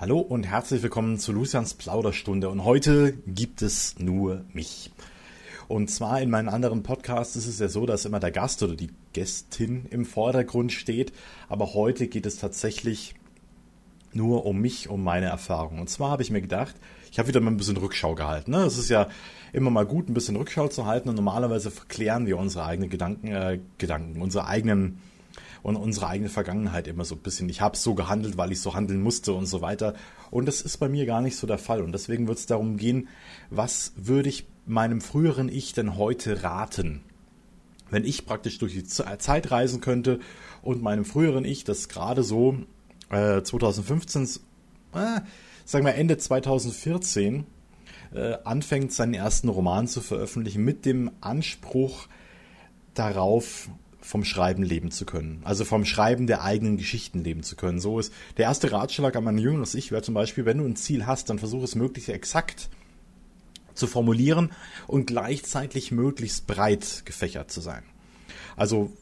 Hallo und herzlich willkommen zu Lucians Plauderstunde. Und heute gibt es nur mich. Und zwar in meinen anderen Podcasts ist es ja so, dass immer der Gast oder die Gästin im Vordergrund steht. Aber heute geht es tatsächlich nur um mich, um meine Erfahrungen. Und zwar habe ich mir gedacht, ich habe wieder mal ein bisschen Rückschau gehalten. Ne? Es ist ja immer mal gut, ein bisschen Rückschau zu halten. Und normalerweise verklären wir unsere eigenen Gedanken, äh, Gedanken, unsere eigenen und unsere eigene Vergangenheit immer so ein bisschen. Ich habe so gehandelt, weil ich so handeln musste und so weiter. Und das ist bei mir gar nicht so der Fall. Und deswegen wird es darum gehen, was würde ich meinem früheren Ich denn heute raten? Wenn ich praktisch durch die Zeit reisen könnte und meinem früheren Ich, das gerade so äh, 2015, äh, sagen wir Ende 2014, äh, anfängt, seinen ersten Roman zu veröffentlichen mit dem Anspruch darauf, vom Schreiben leben zu können. Also vom Schreiben der eigenen Geschichten leben zu können. So ist der erste Ratschlag an mein jüngeres Ich wäre zum Beispiel, wenn du ein Ziel hast, dann versuche es möglichst exakt zu formulieren und gleichzeitig möglichst breit gefächert zu sein. Also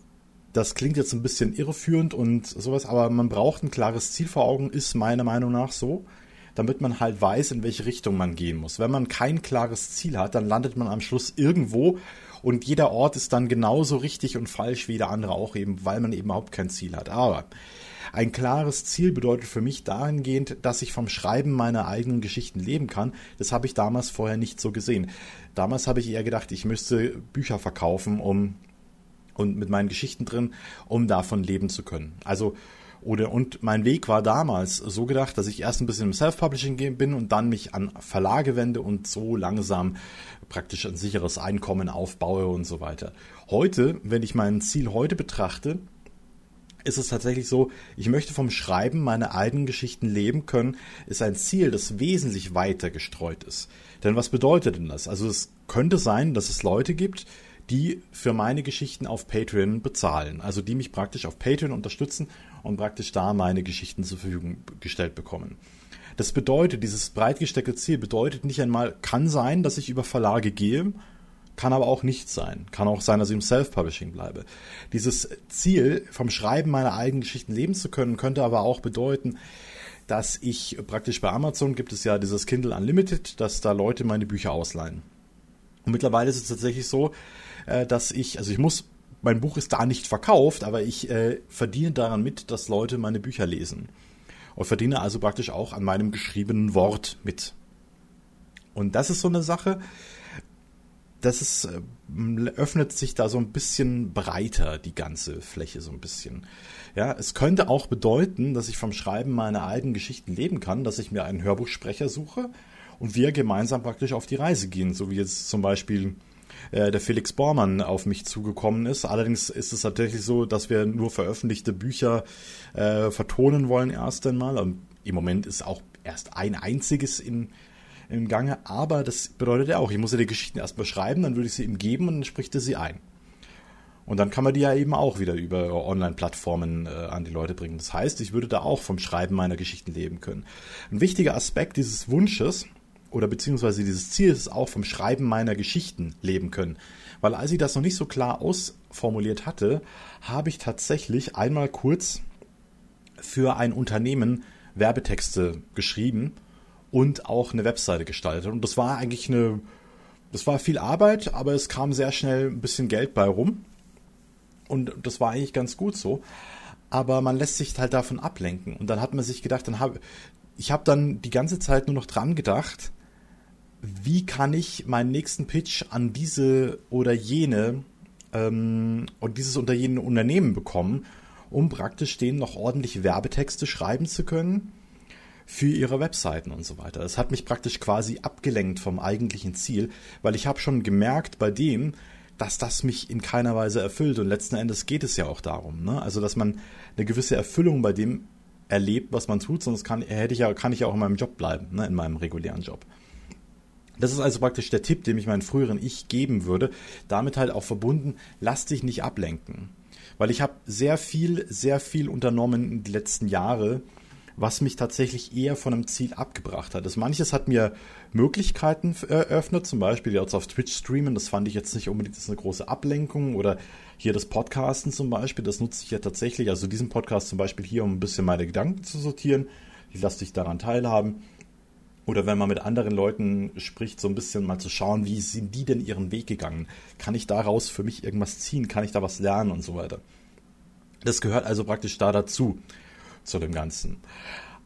das klingt jetzt ein bisschen irreführend und sowas, aber man braucht ein klares Ziel vor Augen, ist meiner Meinung nach so, damit man halt weiß, in welche Richtung man gehen muss. Wenn man kein klares Ziel hat, dann landet man am Schluss irgendwo und jeder Ort ist dann genauso richtig und falsch wie der andere auch eben, weil man eben überhaupt kein Ziel hat. Aber ein klares Ziel bedeutet für mich dahingehend, dass ich vom Schreiben meiner eigenen Geschichten leben kann. Das habe ich damals vorher nicht so gesehen. Damals habe ich eher gedacht, ich müsste Bücher verkaufen, um und mit meinen Geschichten drin, um davon leben zu können. Also oder, und mein Weg war damals so gedacht, dass ich erst ein bisschen im Self-Publishing bin und dann mich an Verlage wende und so langsam praktisch ein sicheres Einkommen aufbaue und so weiter. Heute, wenn ich mein Ziel heute betrachte, ist es tatsächlich so, ich möchte vom Schreiben meine eigenen Geschichten leben können, ist ein Ziel, das wesentlich weiter gestreut ist. Denn was bedeutet denn das? Also es könnte sein, dass es Leute gibt, die für meine Geschichten auf Patreon bezahlen. Also die mich praktisch auf Patreon unterstützen und praktisch da meine Geschichten zur Verfügung gestellt bekommen. Das bedeutet, dieses breit gesteckte Ziel bedeutet nicht einmal, kann sein, dass ich über Verlage gehe, kann aber auch nicht sein. Kann auch sein, dass ich im Self-Publishing bleibe. Dieses Ziel, vom Schreiben meiner eigenen Geschichten leben zu können, könnte aber auch bedeuten, dass ich praktisch bei Amazon gibt es ja dieses Kindle Unlimited, dass da Leute meine Bücher ausleihen. Und mittlerweile ist es tatsächlich so, äh, dass ich, also ich muss, mein Buch ist da nicht verkauft, aber ich äh, verdiene daran mit, dass Leute meine Bücher lesen. Und verdiene also praktisch auch an meinem geschriebenen Wort mit. Und das ist so eine Sache, das ist, äh, öffnet sich da so ein bisschen breiter, die ganze Fläche so ein bisschen. Ja, es könnte auch bedeuten, dass ich vom Schreiben meiner eigenen Geschichten leben kann, dass ich mir einen Hörbuchsprecher suche, und wir gemeinsam praktisch auf die Reise gehen, so wie jetzt zum Beispiel äh, der Felix Bormann auf mich zugekommen ist. Allerdings ist es tatsächlich so, dass wir nur veröffentlichte Bücher äh, vertonen wollen erst einmal. Und Im Moment ist auch erst ein einziges in, im Gange, aber das bedeutet ja auch, ich muss ja die Geschichten erst beschreiben, dann würde ich sie ihm geben und dann spricht er sie ein. Und dann kann man die ja eben auch wieder über Online-Plattformen äh, an die Leute bringen. Das heißt, ich würde da auch vom Schreiben meiner Geschichten leben können. Ein wichtiger Aspekt dieses Wunsches oder beziehungsweise dieses Ziel ist auch vom Schreiben meiner Geschichten leben können. Weil als ich das noch nicht so klar ausformuliert hatte, habe ich tatsächlich einmal kurz für ein Unternehmen Werbetexte geschrieben und auch eine Webseite gestaltet. Und das war eigentlich eine, das war viel Arbeit, aber es kam sehr schnell ein bisschen Geld bei rum. Und das war eigentlich ganz gut so. Aber man lässt sich halt davon ablenken. Und dann hat man sich gedacht, dann habe ich habe dann die ganze Zeit nur noch dran gedacht, wie kann ich meinen nächsten Pitch an diese oder jene ähm, und dieses oder jene Unternehmen bekommen, um praktisch denen noch ordentliche Werbetexte schreiben zu können für ihre Webseiten und so weiter. Das hat mich praktisch quasi abgelenkt vom eigentlichen Ziel, weil ich habe schon gemerkt bei dem, dass das mich in keiner Weise erfüllt und letzten Endes geht es ja auch darum, ne? also dass man eine gewisse Erfüllung bei dem erlebt, was man tut, sonst kann, hätte ich ja, kann ich ja auch in meinem Job bleiben, ne? in meinem regulären Job. Das ist also praktisch der Tipp, den ich meinen früheren Ich geben würde. Damit halt auch verbunden, lass dich nicht ablenken. Weil ich habe sehr viel, sehr viel unternommen in den letzten Jahren, was mich tatsächlich eher von einem Ziel abgebracht hat. Das manches hat mir Möglichkeiten eröffnet, zum Beispiel jetzt auf Twitch streamen, das fand ich jetzt nicht unbedingt eine große Ablenkung oder hier das Podcasten zum Beispiel, das nutze ich ja tatsächlich, also diesen Podcast zum Beispiel hier, um ein bisschen meine Gedanken zu sortieren ich lasse dich daran teilhaben. Oder wenn man mit anderen Leuten spricht, so ein bisschen mal zu schauen, wie sind die denn ihren Weg gegangen? Kann ich daraus für mich irgendwas ziehen? Kann ich da was lernen und so weiter? Das gehört also praktisch da dazu, zu dem Ganzen.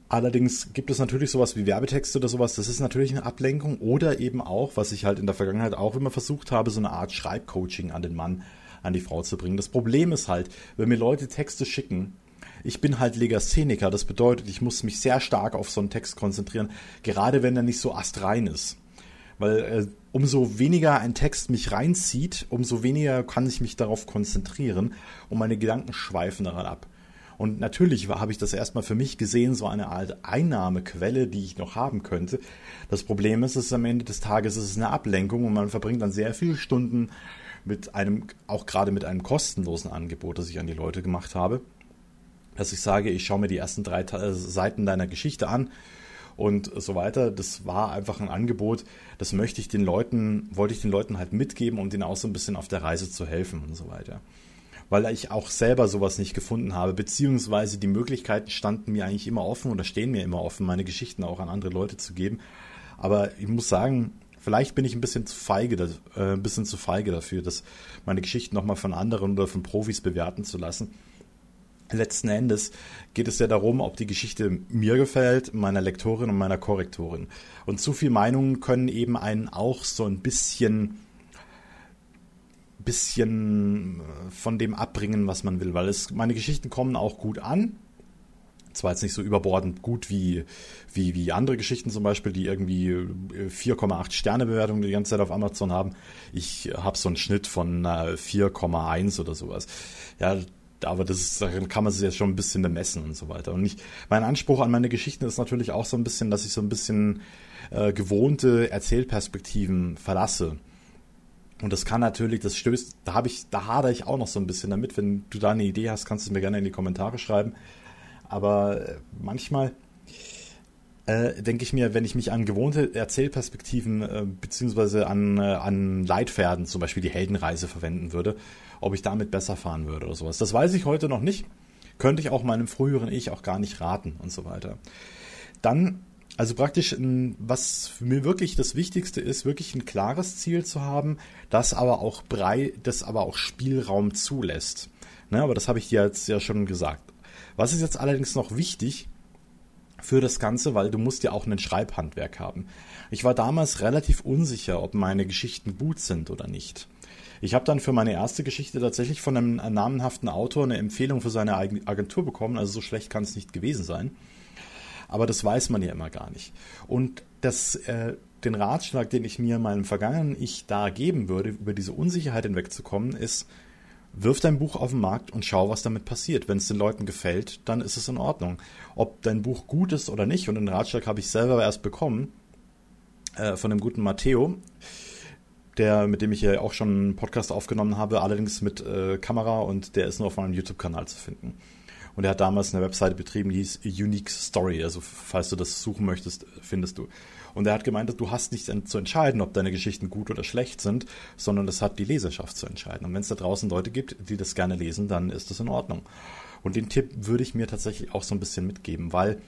Allerdings gibt es natürlich sowas wie Werbetexte oder sowas, das ist natürlich eine Ablenkung oder eben auch, was ich halt in der Vergangenheit auch immer versucht habe, so eine Art Schreibcoaching an den Mann, an die Frau zu bringen. Das Problem ist halt, wenn mir Leute Texte schicken, ich bin halt Legastheniker, das bedeutet, ich muss mich sehr stark auf so einen Text konzentrieren, gerade wenn er nicht so astrein ist. Weil äh, umso weniger ein Text mich reinzieht, umso weniger kann ich mich darauf konzentrieren und meine Gedanken schweifen daran ab. Und natürlich habe ich das erstmal für mich gesehen, so eine Art Einnahmequelle, die ich noch haben könnte. Das Problem ist, es am Ende des Tages ist es eine Ablenkung und man verbringt dann sehr viele Stunden mit einem, auch gerade mit einem kostenlosen Angebot, das ich an die Leute gemacht habe dass ich sage, ich schaue mir die ersten drei äh, Seiten deiner Geschichte an und so weiter. Das war einfach ein Angebot, das möchte ich den Leuten, wollte ich den Leuten halt mitgeben, um denen auch so ein bisschen auf der Reise zu helfen und so weiter. Weil ich auch selber sowas nicht gefunden habe, beziehungsweise die Möglichkeiten standen mir eigentlich immer offen oder stehen mir immer offen, meine Geschichten auch an andere Leute zu geben. Aber ich muss sagen, vielleicht bin ich ein bisschen zu feige, äh, ein bisschen zu feige dafür, dass meine Geschichten nochmal von anderen oder von Profis bewerten zu lassen letzten Endes geht es ja darum, ob die Geschichte mir gefällt, meiner Lektorin und meiner Korrektorin. Und zu viel Meinungen können eben einen auch so ein bisschen bisschen äh, von dem abbringen, was man will, weil es meine Geschichten kommen auch gut an. Zwar jetzt nicht so überbordend gut wie, wie, wie andere Geschichten zum Beispiel, die irgendwie 4,8 äh, Sterne Bewertungen die ganze Zeit auf Amazon haben. Ich habe so einen Schnitt von 4,1 oder sowas. Ja, aber das ist, darin kann man sich jetzt schon ein bisschen bemessen und so weiter. Und ich, mein Anspruch an meine Geschichten ist natürlich auch so ein bisschen, dass ich so ein bisschen äh, gewohnte Erzählperspektiven verlasse. Und das kann natürlich, das stößt, da habe ich, da hadere ich auch noch so ein bisschen damit. Wenn du da eine Idee hast, kannst du es mir gerne in die Kommentare schreiben. Aber äh, manchmal äh, denke ich mir, wenn ich mich an gewohnte Erzählperspektiven äh, beziehungsweise an, äh, an Leitpferden, zum Beispiel die Heldenreise verwenden würde, ob ich damit besser fahren würde oder sowas. Das weiß ich heute noch nicht. Könnte ich auch meinem früheren Ich auch gar nicht raten und so weiter. Dann, also praktisch, was für mir wirklich das Wichtigste ist, wirklich ein klares Ziel zu haben, das aber auch brei, das aber auch Spielraum zulässt. Ne, aber das habe ich dir jetzt ja schon gesagt. Was ist jetzt allerdings noch wichtig für das Ganze, weil du musst ja auch ein Schreibhandwerk haben. Ich war damals relativ unsicher, ob meine Geschichten gut sind oder nicht. Ich habe dann für meine erste Geschichte tatsächlich von einem namenhaften Autor eine Empfehlung für seine Agentur bekommen. Also so schlecht kann es nicht gewesen sein. Aber das weiß man ja immer gar nicht. Und das, äh, den Ratschlag, den ich mir meinem vergangenen Ich da geben würde, über diese Unsicherheit hinwegzukommen, ist, wirf dein Buch auf den Markt und schau, was damit passiert. Wenn es den Leuten gefällt, dann ist es in Ordnung. Ob dein Buch gut ist oder nicht, und den Ratschlag habe ich selber erst bekommen, äh, von dem guten Matteo, der, mit dem ich ja auch schon einen Podcast aufgenommen habe, allerdings mit äh, Kamera und der ist nur auf meinem YouTube-Kanal zu finden. Und er hat damals eine Webseite betrieben, die hieß Unique Story. Also falls du das suchen möchtest, findest du. Und er hat gemeint, du hast nicht zu entscheiden, ob deine Geschichten gut oder schlecht sind, sondern das hat die Leserschaft zu entscheiden. Und wenn es da draußen Leute gibt, die das gerne lesen, dann ist das in Ordnung. Und den Tipp würde ich mir tatsächlich auch so ein bisschen mitgeben, weil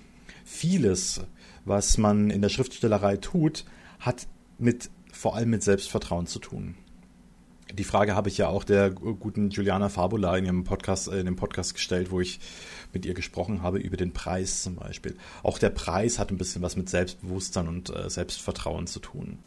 vieles, was man in der Schriftstellerei tut, hat mit vor allem mit Selbstvertrauen zu tun. Die Frage habe ich ja auch der guten Juliana Fabula in ihrem Podcast, äh, in dem Podcast gestellt, wo ich mit ihr gesprochen habe über den Preis zum Beispiel. Auch der Preis hat ein bisschen was mit Selbstbewusstsein und äh, Selbstvertrauen zu tun.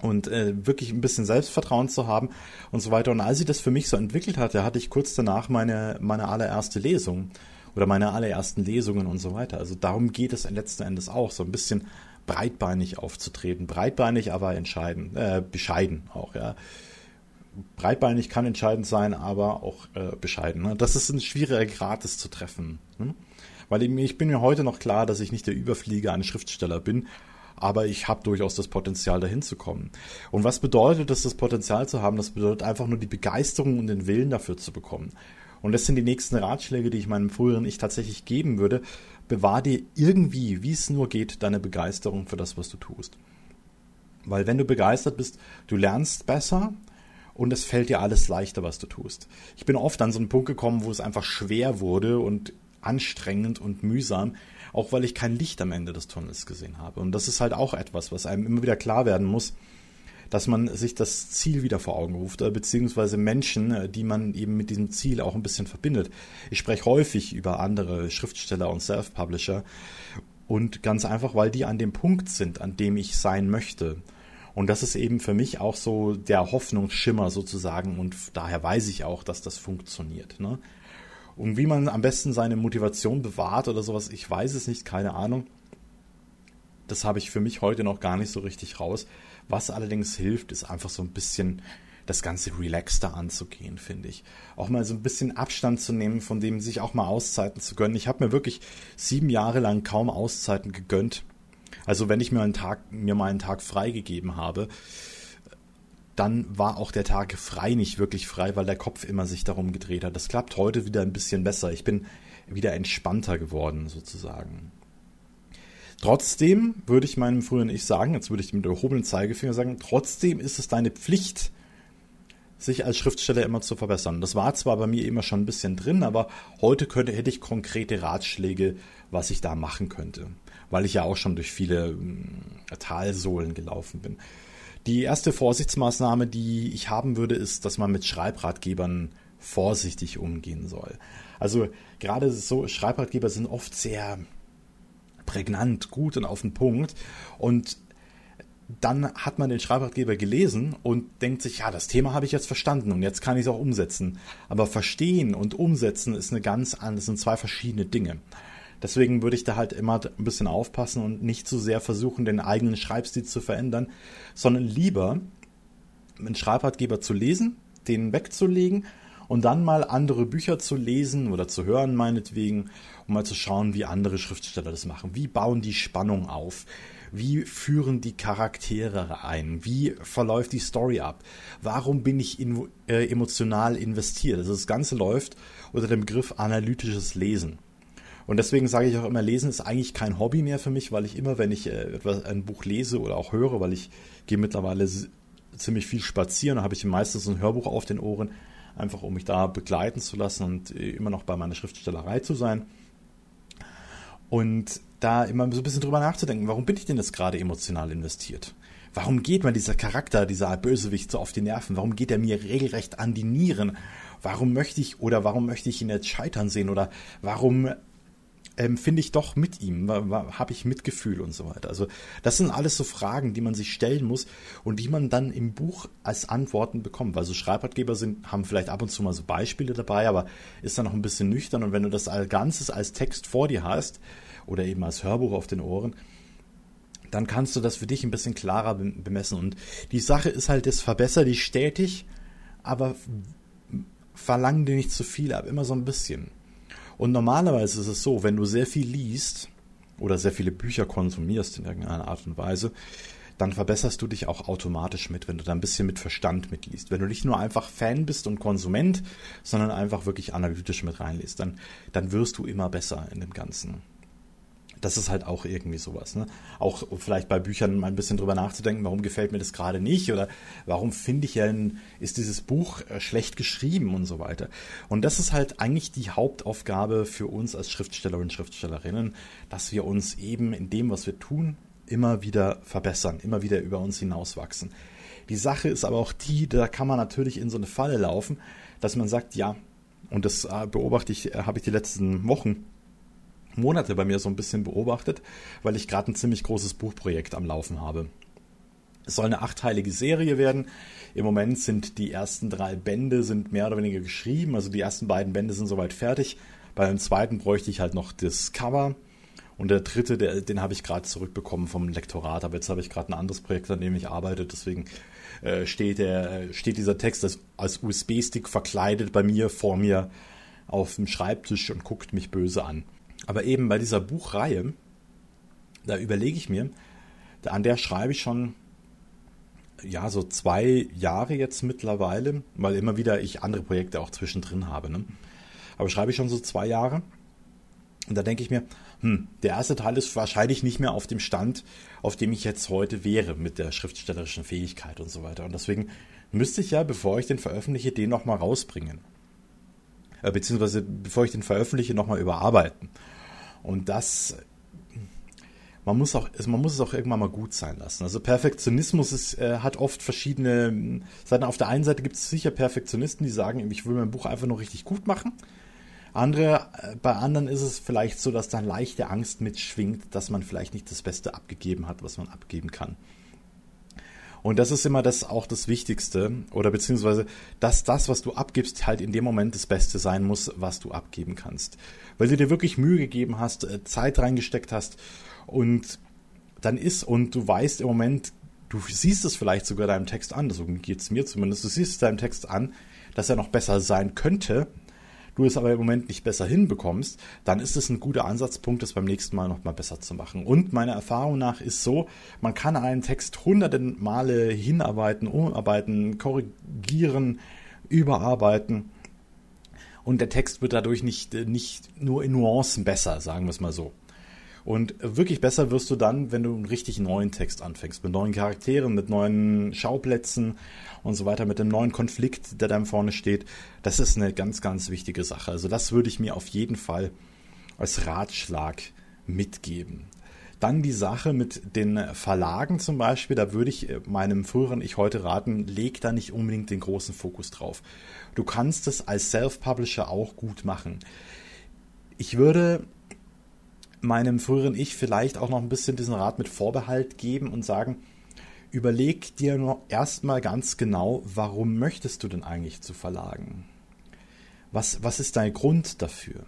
Und äh, wirklich ein bisschen Selbstvertrauen zu haben und so weiter. Und als sie das für mich so entwickelt hatte, hatte ich kurz danach meine, meine allererste Lesung oder meine allerersten Lesungen und so weiter. Also darum geht es letzten Endes auch, so ein bisschen breitbeinig aufzutreten. Breitbeinig, aber entscheiden, äh, bescheiden auch, ja. Breitbeinig kann entscheidend sein, aber auch äh, bescheiden. Ne? Das ist ein schwieriger Grad, das zu treffen. Ne? Weil ich bin mir heute noch klar, dass ich nicht der Überflieger eines Schriftsteller bin, aber ich habe durchaus das Potenzial, dahin zu kommen. Und was bedeutet das, das Potenzial zu haben? Das bedeutet einfach nur die Begeisterung und den Willen dafür zu bekommen. Und das sind die nächsten Ratschläge, die ich meinem früheren Ich tatsächlich geben würde, bewahr dir irgendwie, wie es nur geht, deine Begeisterung für das, was du tust. Weil wenn du begeistert bist, du lernst besser und es fällt dir alles leichter, was du tust. Ich bin oft an so einen Punkt gekommen, wo es einfach schwer wurde und anstrengend und mühsam, auch weil ich kein Licht am Ende des Tunnels gesehen habe. Und das ist halt auch etwas, was einem immer wieder klar werden muss, dass man sich das Ziel wieder vor Augen ruft, äh, beziehungsweise Menschen, äh, die man eben mit diesem Ziel auch ein bisschen verbindet. Ich spreche häufig über andere Schriftsteller und Self-Publisher und ganz einfach, weil die an dem Punkt sind, an dem ich sein möchte. Und das ist eben für mich auch so der Hoffnungsschimmer sozusagen und daher weiß ich auch, dass das funktioniert. Ne? Und wie man am besten seine Motivation bewahrt oder sowas, ich weiß es nicht, keine Ahnung. Das habe ich für mich heute noch gar nicht so richtig raus. Was allerdings hilft, ist einfach so ein bisschen das Ganze relaxter anzugehen, finde ich. Auch mal so ein bisschen Abstand zu nehmen, von dem sich auch mal Auszeiten zu gönnen. Ich habe mir wirklich sieben Jahre lang kaum Auszeiten gegönnt. Also wenn ich mir einen Tag, mir mal einen Tag freigegeben habe, dann war auch der Tag frei nicht wirklich frei, weil der Kopf immer sich darum gedreht hat. Das klappt heute wieder ein bisschen besser. Ich bin wieder entspannter geworden, sozusagen. Trotzdem würde ich meinem früheren Ich sagen, jetzt würde ich mit erhobenen Zeigefinger sagen, trotzdem ist es deine Pflicht, sich als Schriftsteller immer zu verbessern. Das war zwar bei mir immer schon ein bisschen drin, aber heute könnte, hätte ich konkrete Ratschläge, was ich da machen könnte, weil ich ja auch schon durch viele äh, Talsohlen gelaufen bin. Die erste Vorsichtsmaßnahme, die ich haben würde, ist, dass man mit Schreibratgebern vorsichtig umgehen soll. Also gerade so Schreibratgeber sind oft sehr prägnant, gut und auf den Punkt. Und dann hat man den Schreibratgeber gelesen und denkt sich, ja, das Thema habe ich jetzt verstanden und jetzt kann ich es auch umsetzen. Aber verstehen und umsetzen ist eine ganz andere, sind zwei verschiedene Dinge. Deswegen würde ich da halt immer ein bisschen aufpassen und nicht zu sehr versuchen, den eigenen Schreibstil zu verändern, sondern lieber einen Schreibratgeber zu lesen, den wegzulegen und dann mal andere Bücher zu lesen oder zu hören, meinetwegen, um mal zu schauen, wie andere Schriftsteller das machen. Wie bauen die Spannung auf? Wie führen die Charaktere ein? Wie verläuft die Story ab? Warum bin ich in, äh, emotional investiert? Also das Ganze läuft unter dem Begriff analytisches Lesen. Und deswegen sage ich auch immer, Lesen ist eigentlich kein Hobby mehr für mich, weil ich immer, wenn ich äh, etwas, ein Buch lese oder auch höre, weil ich gehe mittlerweile ziemlich viel spazieren, habe ich meistens ein Hörbuch auf den Ohren, einfach um mich da begleiten zu lassen und äh, immer noch bei meiner Schriftstellerei zu sein. Und da immer so ein bisschen drüber nachzudenken, warum bin ich denn jetzt gerade emotional investiert? Warum geht mir dieser Charakter, dieser Bösewicht so auf die Nerven? Warum geht er mir regelrecht an die Nieren? Warum möchte ich oder warum möchte ich ihn jetzt scheitern sehen? Oder warum ähm, finde ich doch mit ihm, habe ich Mitgefühl und so weiter. Also das sind alles so Fragen, die man sich stellen muss und die man dann im Buch als Antworten bekommt. Weil so Schreibratgeber sind, haben vielleicht ab und zu mal so Beispiele dabei, aber ist dann noch ein bisschen nüchtern und wenn du das als Ganzes als Text vor dir hast oder eben als Hörbuch auf den Ohren, dann kannst du das für dich ein bisschen klarer bemessen. Und die Sache ist halt, das verbessere dich stetig, aber verlange dir nicht zu viel ab, immer so ein bisschen. Und normalerweise ist es so, wenn du sehr viel liest oder sehr viele Bücher konsumierst in irgendeiner Art und Weise, dann verbesserst du dich auch automatisch mit, wenn du da ein bisschen mit Verstand mitliest. Wenn du nicht nur einfach Fan bist und Konsument, sondern einfach wirklich analytisch mit reinliest, dann, dann wirst du immer besser in dem Ganzen das ist halt auch irgendwie sowas. Ne? Auch vielleicht bei Büchern mal ein bisschen drüber nachzudenken, warum gefällt mir das gerade nicht oder warum finde ich ja, ist dieses Buch äh, schlecht geschrieben und so weiter. Und das ist halt eigentlich die Hauptaufgabe für uns als Schriftsteller und Schriftstellerinnen, dass wir uns eben in dem, was wir tun, immer wieder verbessern, immer wieder über uns hinauswachsen. Die Sache ist aber auch die, da kann man natürlich in so eine Falle laufen, dass man sagt, ja, und das äh, beobachte ich, äh, habe ich die letzten Wochen Monate bei mir so ein bisschen beobachtet, weil ich gerade ein ziemlich großes Buchprojekt am Laufen habe. Es soll eine achteilige Serie werden. Im Moment sind die ersten drei Bände sind mehr oder weniger geschrieben. Also die ersten beiden Bände sind soweit fertig. Bei dem zweiten bräuchte ich halt noch das Cover. Und der dritte, der, den habe ich gerade zurückbekommen vom Lektorat. Aber jetzt habe ich gerade ein anderes Projekt, an dem ich arbeite. Deswegen äh, steht, der, steht dieser Text als, als USB-Stick verkleidet bei mir vor mir auf dem Schreibtisch und guckt mich böse an. Aber eben bei dieser Buchreihe, da überlege ich mir, an der schreibe ich schon ja so zwei Jahre jetzt mittlerweile, weil immer wieder ich andere Projekte auch zwischendrin habe. Ne? Aber schreibe ich schon so zwei Jahre. Und da denke ich mir, hm, der erste Teil ist wahrscheinlich nicht mehr auf dem Stand, auf dem ich jetzt heute wäre mit der schriftstellerischen Fähigkeit und so weiter. Und deswegen müsste ich ja, bevor ich den veröffentliche, den nochmal rausbringen. äh, beziehungsweise bevor ich den veröffentliche, nochmal überarbeiten. Und das man muss auch, man muss es auch irgendwann mal gut sein lassen. Also Perfektionismus ist, äh, hat oft verschiedene Seiten. Auf der einen Seite gibt es sicher Perfektionisten, die sagen, ich will mein Buch einfach nur richtig gut machen. Andere, äh, bei anderen ist es vielleicht so, dass dann leichte Angst mitschwingt, dass man vielleicht nicht das Beste abgegeben hat, was man abgeben kann. Und das ist immer das auch das Wichtigste oder beziehungsweise, dass das, was du abgibst, halt in dem Moment das Beste sein muss, was du abgeben kannst. Weil du dir wirklich Mühe gegeben hast, äh, Zeit reingesteckt hast und dann ist, und du weißt im Moment, du siehst es vielleicht sogar deinem Text an, so geht es mir zumindest, du siehst es deinem Text an, dass er noch besser sein könnte, du es aber im Moment nicht besser hinbekommst, dann ist es ein guter Ansatzpunkt, es beim nächsten Mal nochmal besser zu machen. Und meiner Erfahrung nach ist so, man kann einen Text hunderte Male hinarbeiten, umarbeiten, korrigieren, überarbeiten. Und der Text wird dadurch nicht, nicht nur in Nuancen besser, sagen wir es mal so. Und wirklich besser wirst du dann, wenn du einen richtig neuen Text anfängst, mit neuen Charakteren, mit neuen Schauplätzen und so weiter, mit dem neuen Konflikt, der da vorne steht. Das ist eine ganz, ganz wichtige Sache. Also das würde ich mir auf jeden Fall als Ratschlag mitgeben. Dann die Sache mit den Verlagen zum Beispiel, da würde ich meinem früheren Ich heute raten, leg da nicht unbedingt den großen Fokus drauf. Du kannst es als Self-Publisher auch gut machen. Ich würde meinem früheren Ich vielleicht auch noch ein bisschen diesen Rat mit Vorbehalt geben und sagen, überleg dir nur erstmal ganz genau, warum möchtest du denn eigentlich zu Verlagen? Was, was ist dein Grund dafür?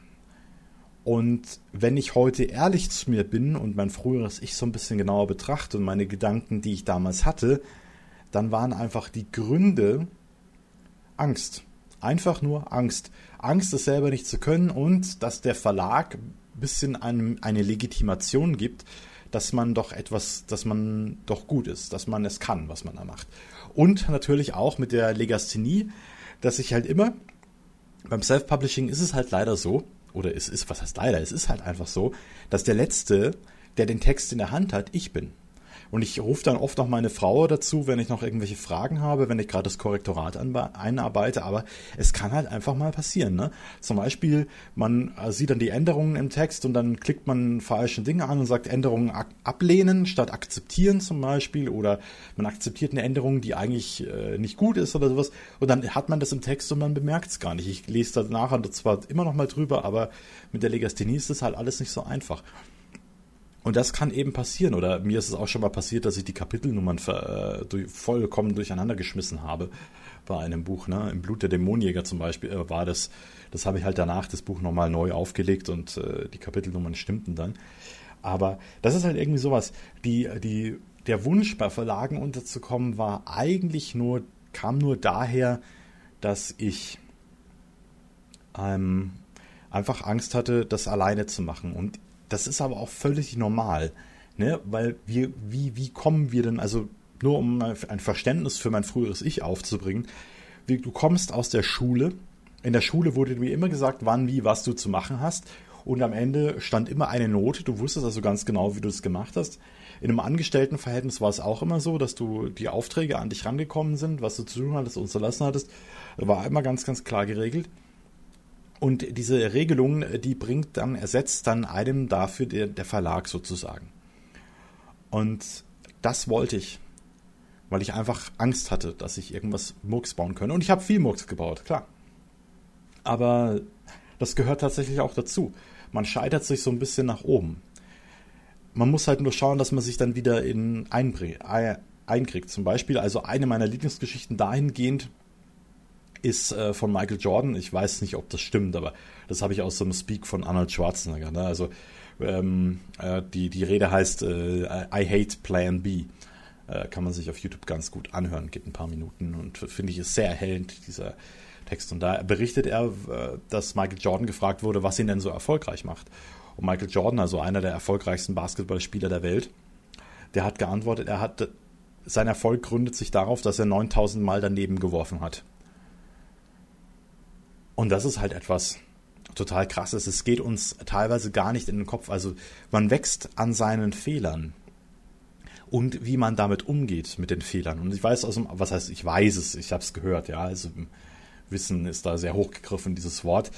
Und wenn ich heute ehrlich zu mir bin und mein früheres Ich so ein bisschen genauer betrachte und meine Gedanken, die ich damals hatte, dann waren einfach die Gründe Angst. Einfach nur Angst. Angst, es selber nicht zu können und dass der Verlag bisschen einem eine Legitimation gibt, dass man doch etwas, dass man doch gut ist, dass man es kann, was man da macht. Und natürlich auch mit der Legasthenie, dass ich halt immer, beim Self-Publishing ist es halt leider so, oder es ist, was heißt leider, es ist halt einfach so, dass der Letzte, der den Text in der Hand hat, ich bin. Und ich rufe dann oft noch meine Frau dazu, wenn ich noch irgendwelche Fragen habe, wenn ich gerade das Korrektorat einarbeite. Aber es kann halt einfach mal passieren. Ne? Zum Beispiel, man äh, sieht dann die Änderungen im Text und dann klickt man falsche Dinge an und sagt Änderungen ablehnen statt akzeptieren zum Beispiel. Oder man akzeptiert eine Änderung, die eigentlich äh, nicht gut ist oder sowas. Und dann hat man das im Text und man bemerkt es gar nicht. Ich lese da nachher zwar immer noch mal drüber, aber mit der Legasthenie ist das halt alles nicht so einfach. Und das kann eben passieren. Oder mir ist es auch schon mal passiert, dass ich die Kapitelnummern äh, durch, vollkommen durcheinander geschmissen habe bei einem Buch. Ne? Im Blut der Dämonjäger zum Beispiel äh, war das. Das habe ich halt danach das Buch nochmal neu aufgelegt und äh, die Kapitelnummern stimmten dann. Aber das ist halt irgendwie sowas. Die, die, der Wunsch bei Verlagen unterzukommen war eigentlich nur, kam nur daher, dass ich ähm, einfach Angst hatte, das alleine zu machen. Und das ist aber auch völlig normal, ne? Weil wir, wie, wie kommen wir denn, also nur um ein Verständnis für mein früheres Ich aufzubringen, wie, du kommst aus der Schule, in der Schule wurde dir immer gesagt, wann, wie, was du zu machen hast. Und am Ende stand immer eine Note. Du wusstest also ganz genau, wie du es gemacht hast. In einem Angestelltenverhältnis war es auch immer so, dass du die Aufträge an dich rangekommen sind, was du zu tun hattest und zu lassen hattest, war immer ganz, ganz klar geregelt. Und diese Regelung, die bringt dann, ersetzt dann einem dafür der, der Verlag sozusagen. Und das wollte ich, weil ich einfach Angst hatte, dass ich irgendwas Murks bauen könnte. Und ich habe viel Murks gebaut, klar. Aber das gehört tatsächlich auch dazu. Man scheitert sich so ein bisschen nach oben. Man muss halt nur schauen, dass man sich dann wieder in einkriegt. Zum Beispiel, also eine meiner Lieblingsgeschichten dahingehend, ist äh, von Michael Jordan. Ich weiß nicht, ob das stimmt, aber das habe ich aus so einem Speak von Arnold Schwarzenegger. Ne? Also ähm, äh, die, die Rede heißt äh, I Hate Plan B. Äh, kann man sich auf YouTube ganz gut anhören, geht ein paar Minuten und finde ich ist sehr erhellend, dieser Text. Und da berichtet er, äh, dass Michael Jordan gefragt wurde, was ihn denn so erfolgreich macht. Und Michael Jordan, also einer der erfolgreichsten Basketballspieler der Welt, der hat geantwortet, er hat sein Erfolg gründet sich darauf, dass er 9000 Mal daneben geworfen hat. Und das ist halt etwas total krasses. Es geht uns teilweise gar nicht in den Kopf. Also man wächst an seinen Fehlern und wie man damit umgeht mit den Fehlern. Und ich weiß aus dem, was heißt, ich weiß es, ich habe es gehört, ja. Also Wissen ist da sehr hochgegriffen, dieses Wort.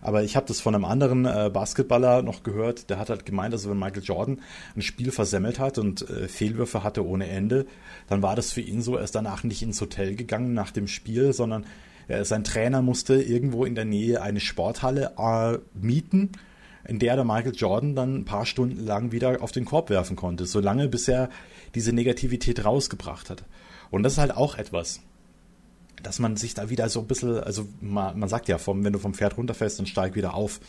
Aber ich habe das von einem anderen äh, Basketballer noch gehört, der hat halt gemeint, dass wenn Michael Jordan ein Spiel versemmelt hat und äh, Fehlwürfe hatte ohne Ende, dann war das für ihn so, er ist danach nicht ins Hotel gegangen nach dem Spiel, sondern sein Trainer musste irgendwo in der Nähe eine Sporthalle äh, mieten, in der der Michael Jordan dann ein paar Stunden lang wieder auf den Korb werfen konnte, solange bis er diese Negativität rausgebracht hat. Und das ist halt auch etwas dass man sich da wieder so ein bisschen, also man, man sagt ja, vom, wenn du vom Pferd runterfällst, dann steig wieder auf.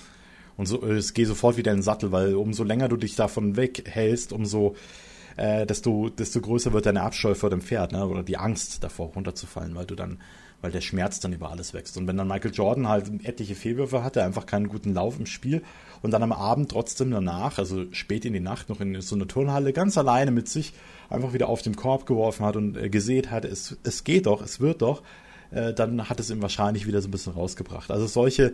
Und so, es geh sofort wieder in den Sattel, weil umso länger du dich davon weghältst, umso äh, desto, desto größer wird deine Abscheu vor dem Pferd, ne? Oder die Angst davor runterzufallen, weil du dann, weil der Schmerz dann über alles wächst. Und wenn dann Michael Jordan halt etliche Fehlwürfe hatte, einfach keinen guten Lauf im Spiel und dann am Abend trotzdem danach, also spät in die Nacht noch in so eine Turnhalle ganz alleine mit sich einfach wieder auf dem Korb geworfen hat und äh, gesehen hat, es, es geht doch, es wird doch, äh, dann hat es ihm wahrscheinlich wieder so ein bisschen rausgebracht. Also solche,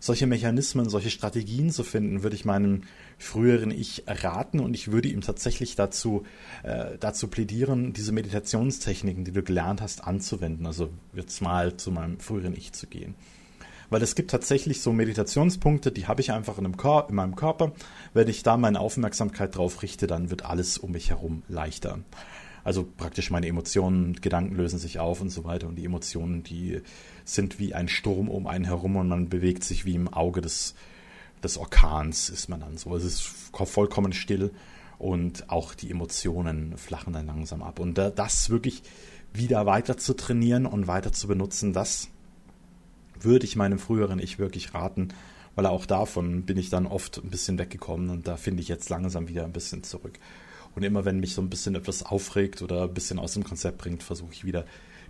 solche Mechanismen, solche Strategien zu finden, würde ich meinem früheren Ich raten und ich würde ihm tatsächlich dazu, äh, dazu plädieren, diese Meditationstechniken, die du gelernt hast, anzuwenden. Also jetzt mal zu meinem früheren Ich zu gehen weil es gibt tatsächlich so Meditationspunkte, die habe ich einfach in, in, meinem Körper. Wenn ich da meine Aufmerksamkeit drauf richte, dann wird alles um mich herum leichter. Also praktisch meine Emotionen, Gedanken lösen sich auf und so weiter. Und die Emotionen, die sind wie ein Sturm um einen herum und man bewegt sich wie im Auge des, des Orkans, ist man dann so. Es ist vollkommen still und auch die Emotionen flachen dann langsam ab. Und das wirklich wieder weiter zu trainieren und weiter zu benutzen, das würde ich meinem früheren Ich wirklich raten, weil auch davon bin ich dann oft ein bisschen weggekommen und da finde ich jetzt langsam wieder ein bisschen zurück. Und immer wenn mich so ein bisschen etwas aufregt oder ein bisschen aus dem Konzept bringt, versuche ich wieder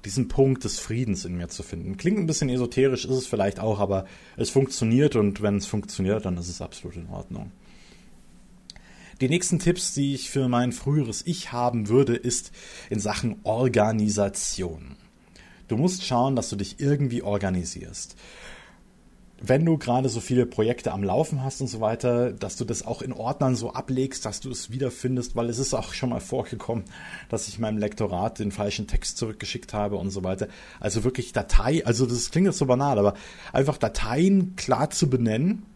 diesen Punkt des Friedens in mir zu finden. Klingt ein bisschen esoterisch, ist es vielleicht auch, aber es funktioniert und wenn es funktioniert, dann ist es absolut in Ordnung. Die nächsten Tipps, die ich für mein früheres Ich haben würde, ist in Sachen Organisation. Du musst schauen, dass du dich irgendwie organisierst wenn du gerade so viele Projekte am Laufen hast und so weiter, dass du das auch in Ordnern so ablegst, dass du es wiederfindest, weil es ist auch schon mal vorgekommen, dass ich meinem Lektorat den falschen Text zurückgeschickt habe und so weiter. Also wirklich Datei, also das klingt jetzt so banal, aber einfach Dateien klar zu benennen,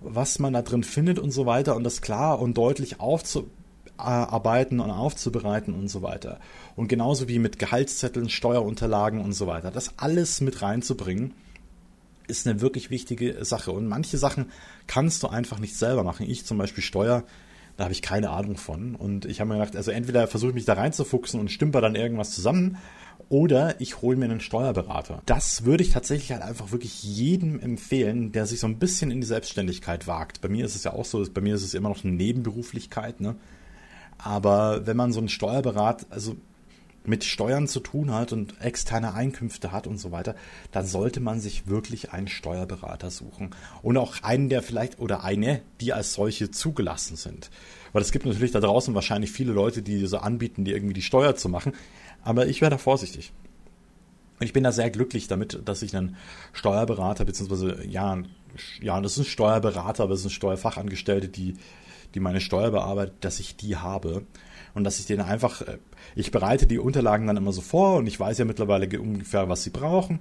was man da drin findet und so weiter und das klar und deutlich aufzuarbeiten und aufzubereiten und so weiter. Und genauso wie mit Gehaltszetteln, Steuerunterlagen und so weiter, das alles mit reinzubringen ist eine wirklich wichtige Sache. Und manche Sachen kannst du einfach nicht selber machen. Ich zum Beispiel Steuer, da habe ich keine Ahnung von. Und ich habe mir gedacht, also entweder versuche ich mich da reinzufuchsen und stümper dann irgendwas zusammen oder ich hole mir einen Steuerberater. Das würde ich tatsächlich halt einfach wirklich jedem empfehlen, der sich so ein bisschen in die Selbstständigkeit wagt. Bei mir ist es ja auch so, bei mir ist es immer noch eine Nebenberuflichkeit, ne? Aber wenn man so einen Steuerberater, also mit Steuern zu tun hat und externe Einkünfte hat und so weiter, dann sollte man sich wirklich einen Steuerberater suchen. Und auch einen, der vielleicht oder eine, die als solche zugelassen sind. Weil es gibt natürlich da draußen wahrscheinlich viele Leute, die so anbieten, die irgendwie die Steuer zu machen. Aber ich wäre da vorsichtig. Und ich bin da sehr glücklich damit, dass ich einen Steuerberater, beziehungsweise, ja, ja, das ist ein Steuerberater, aber es sind Steuerfachangestellte, die, die meine Steuer bearbeitet, dass ich die habe und dass ich denen einfach, äh, ich bereite die Unterlagen dann immer so vor und ich weiß ja mittlerweile ungefähr, was sie brauchen.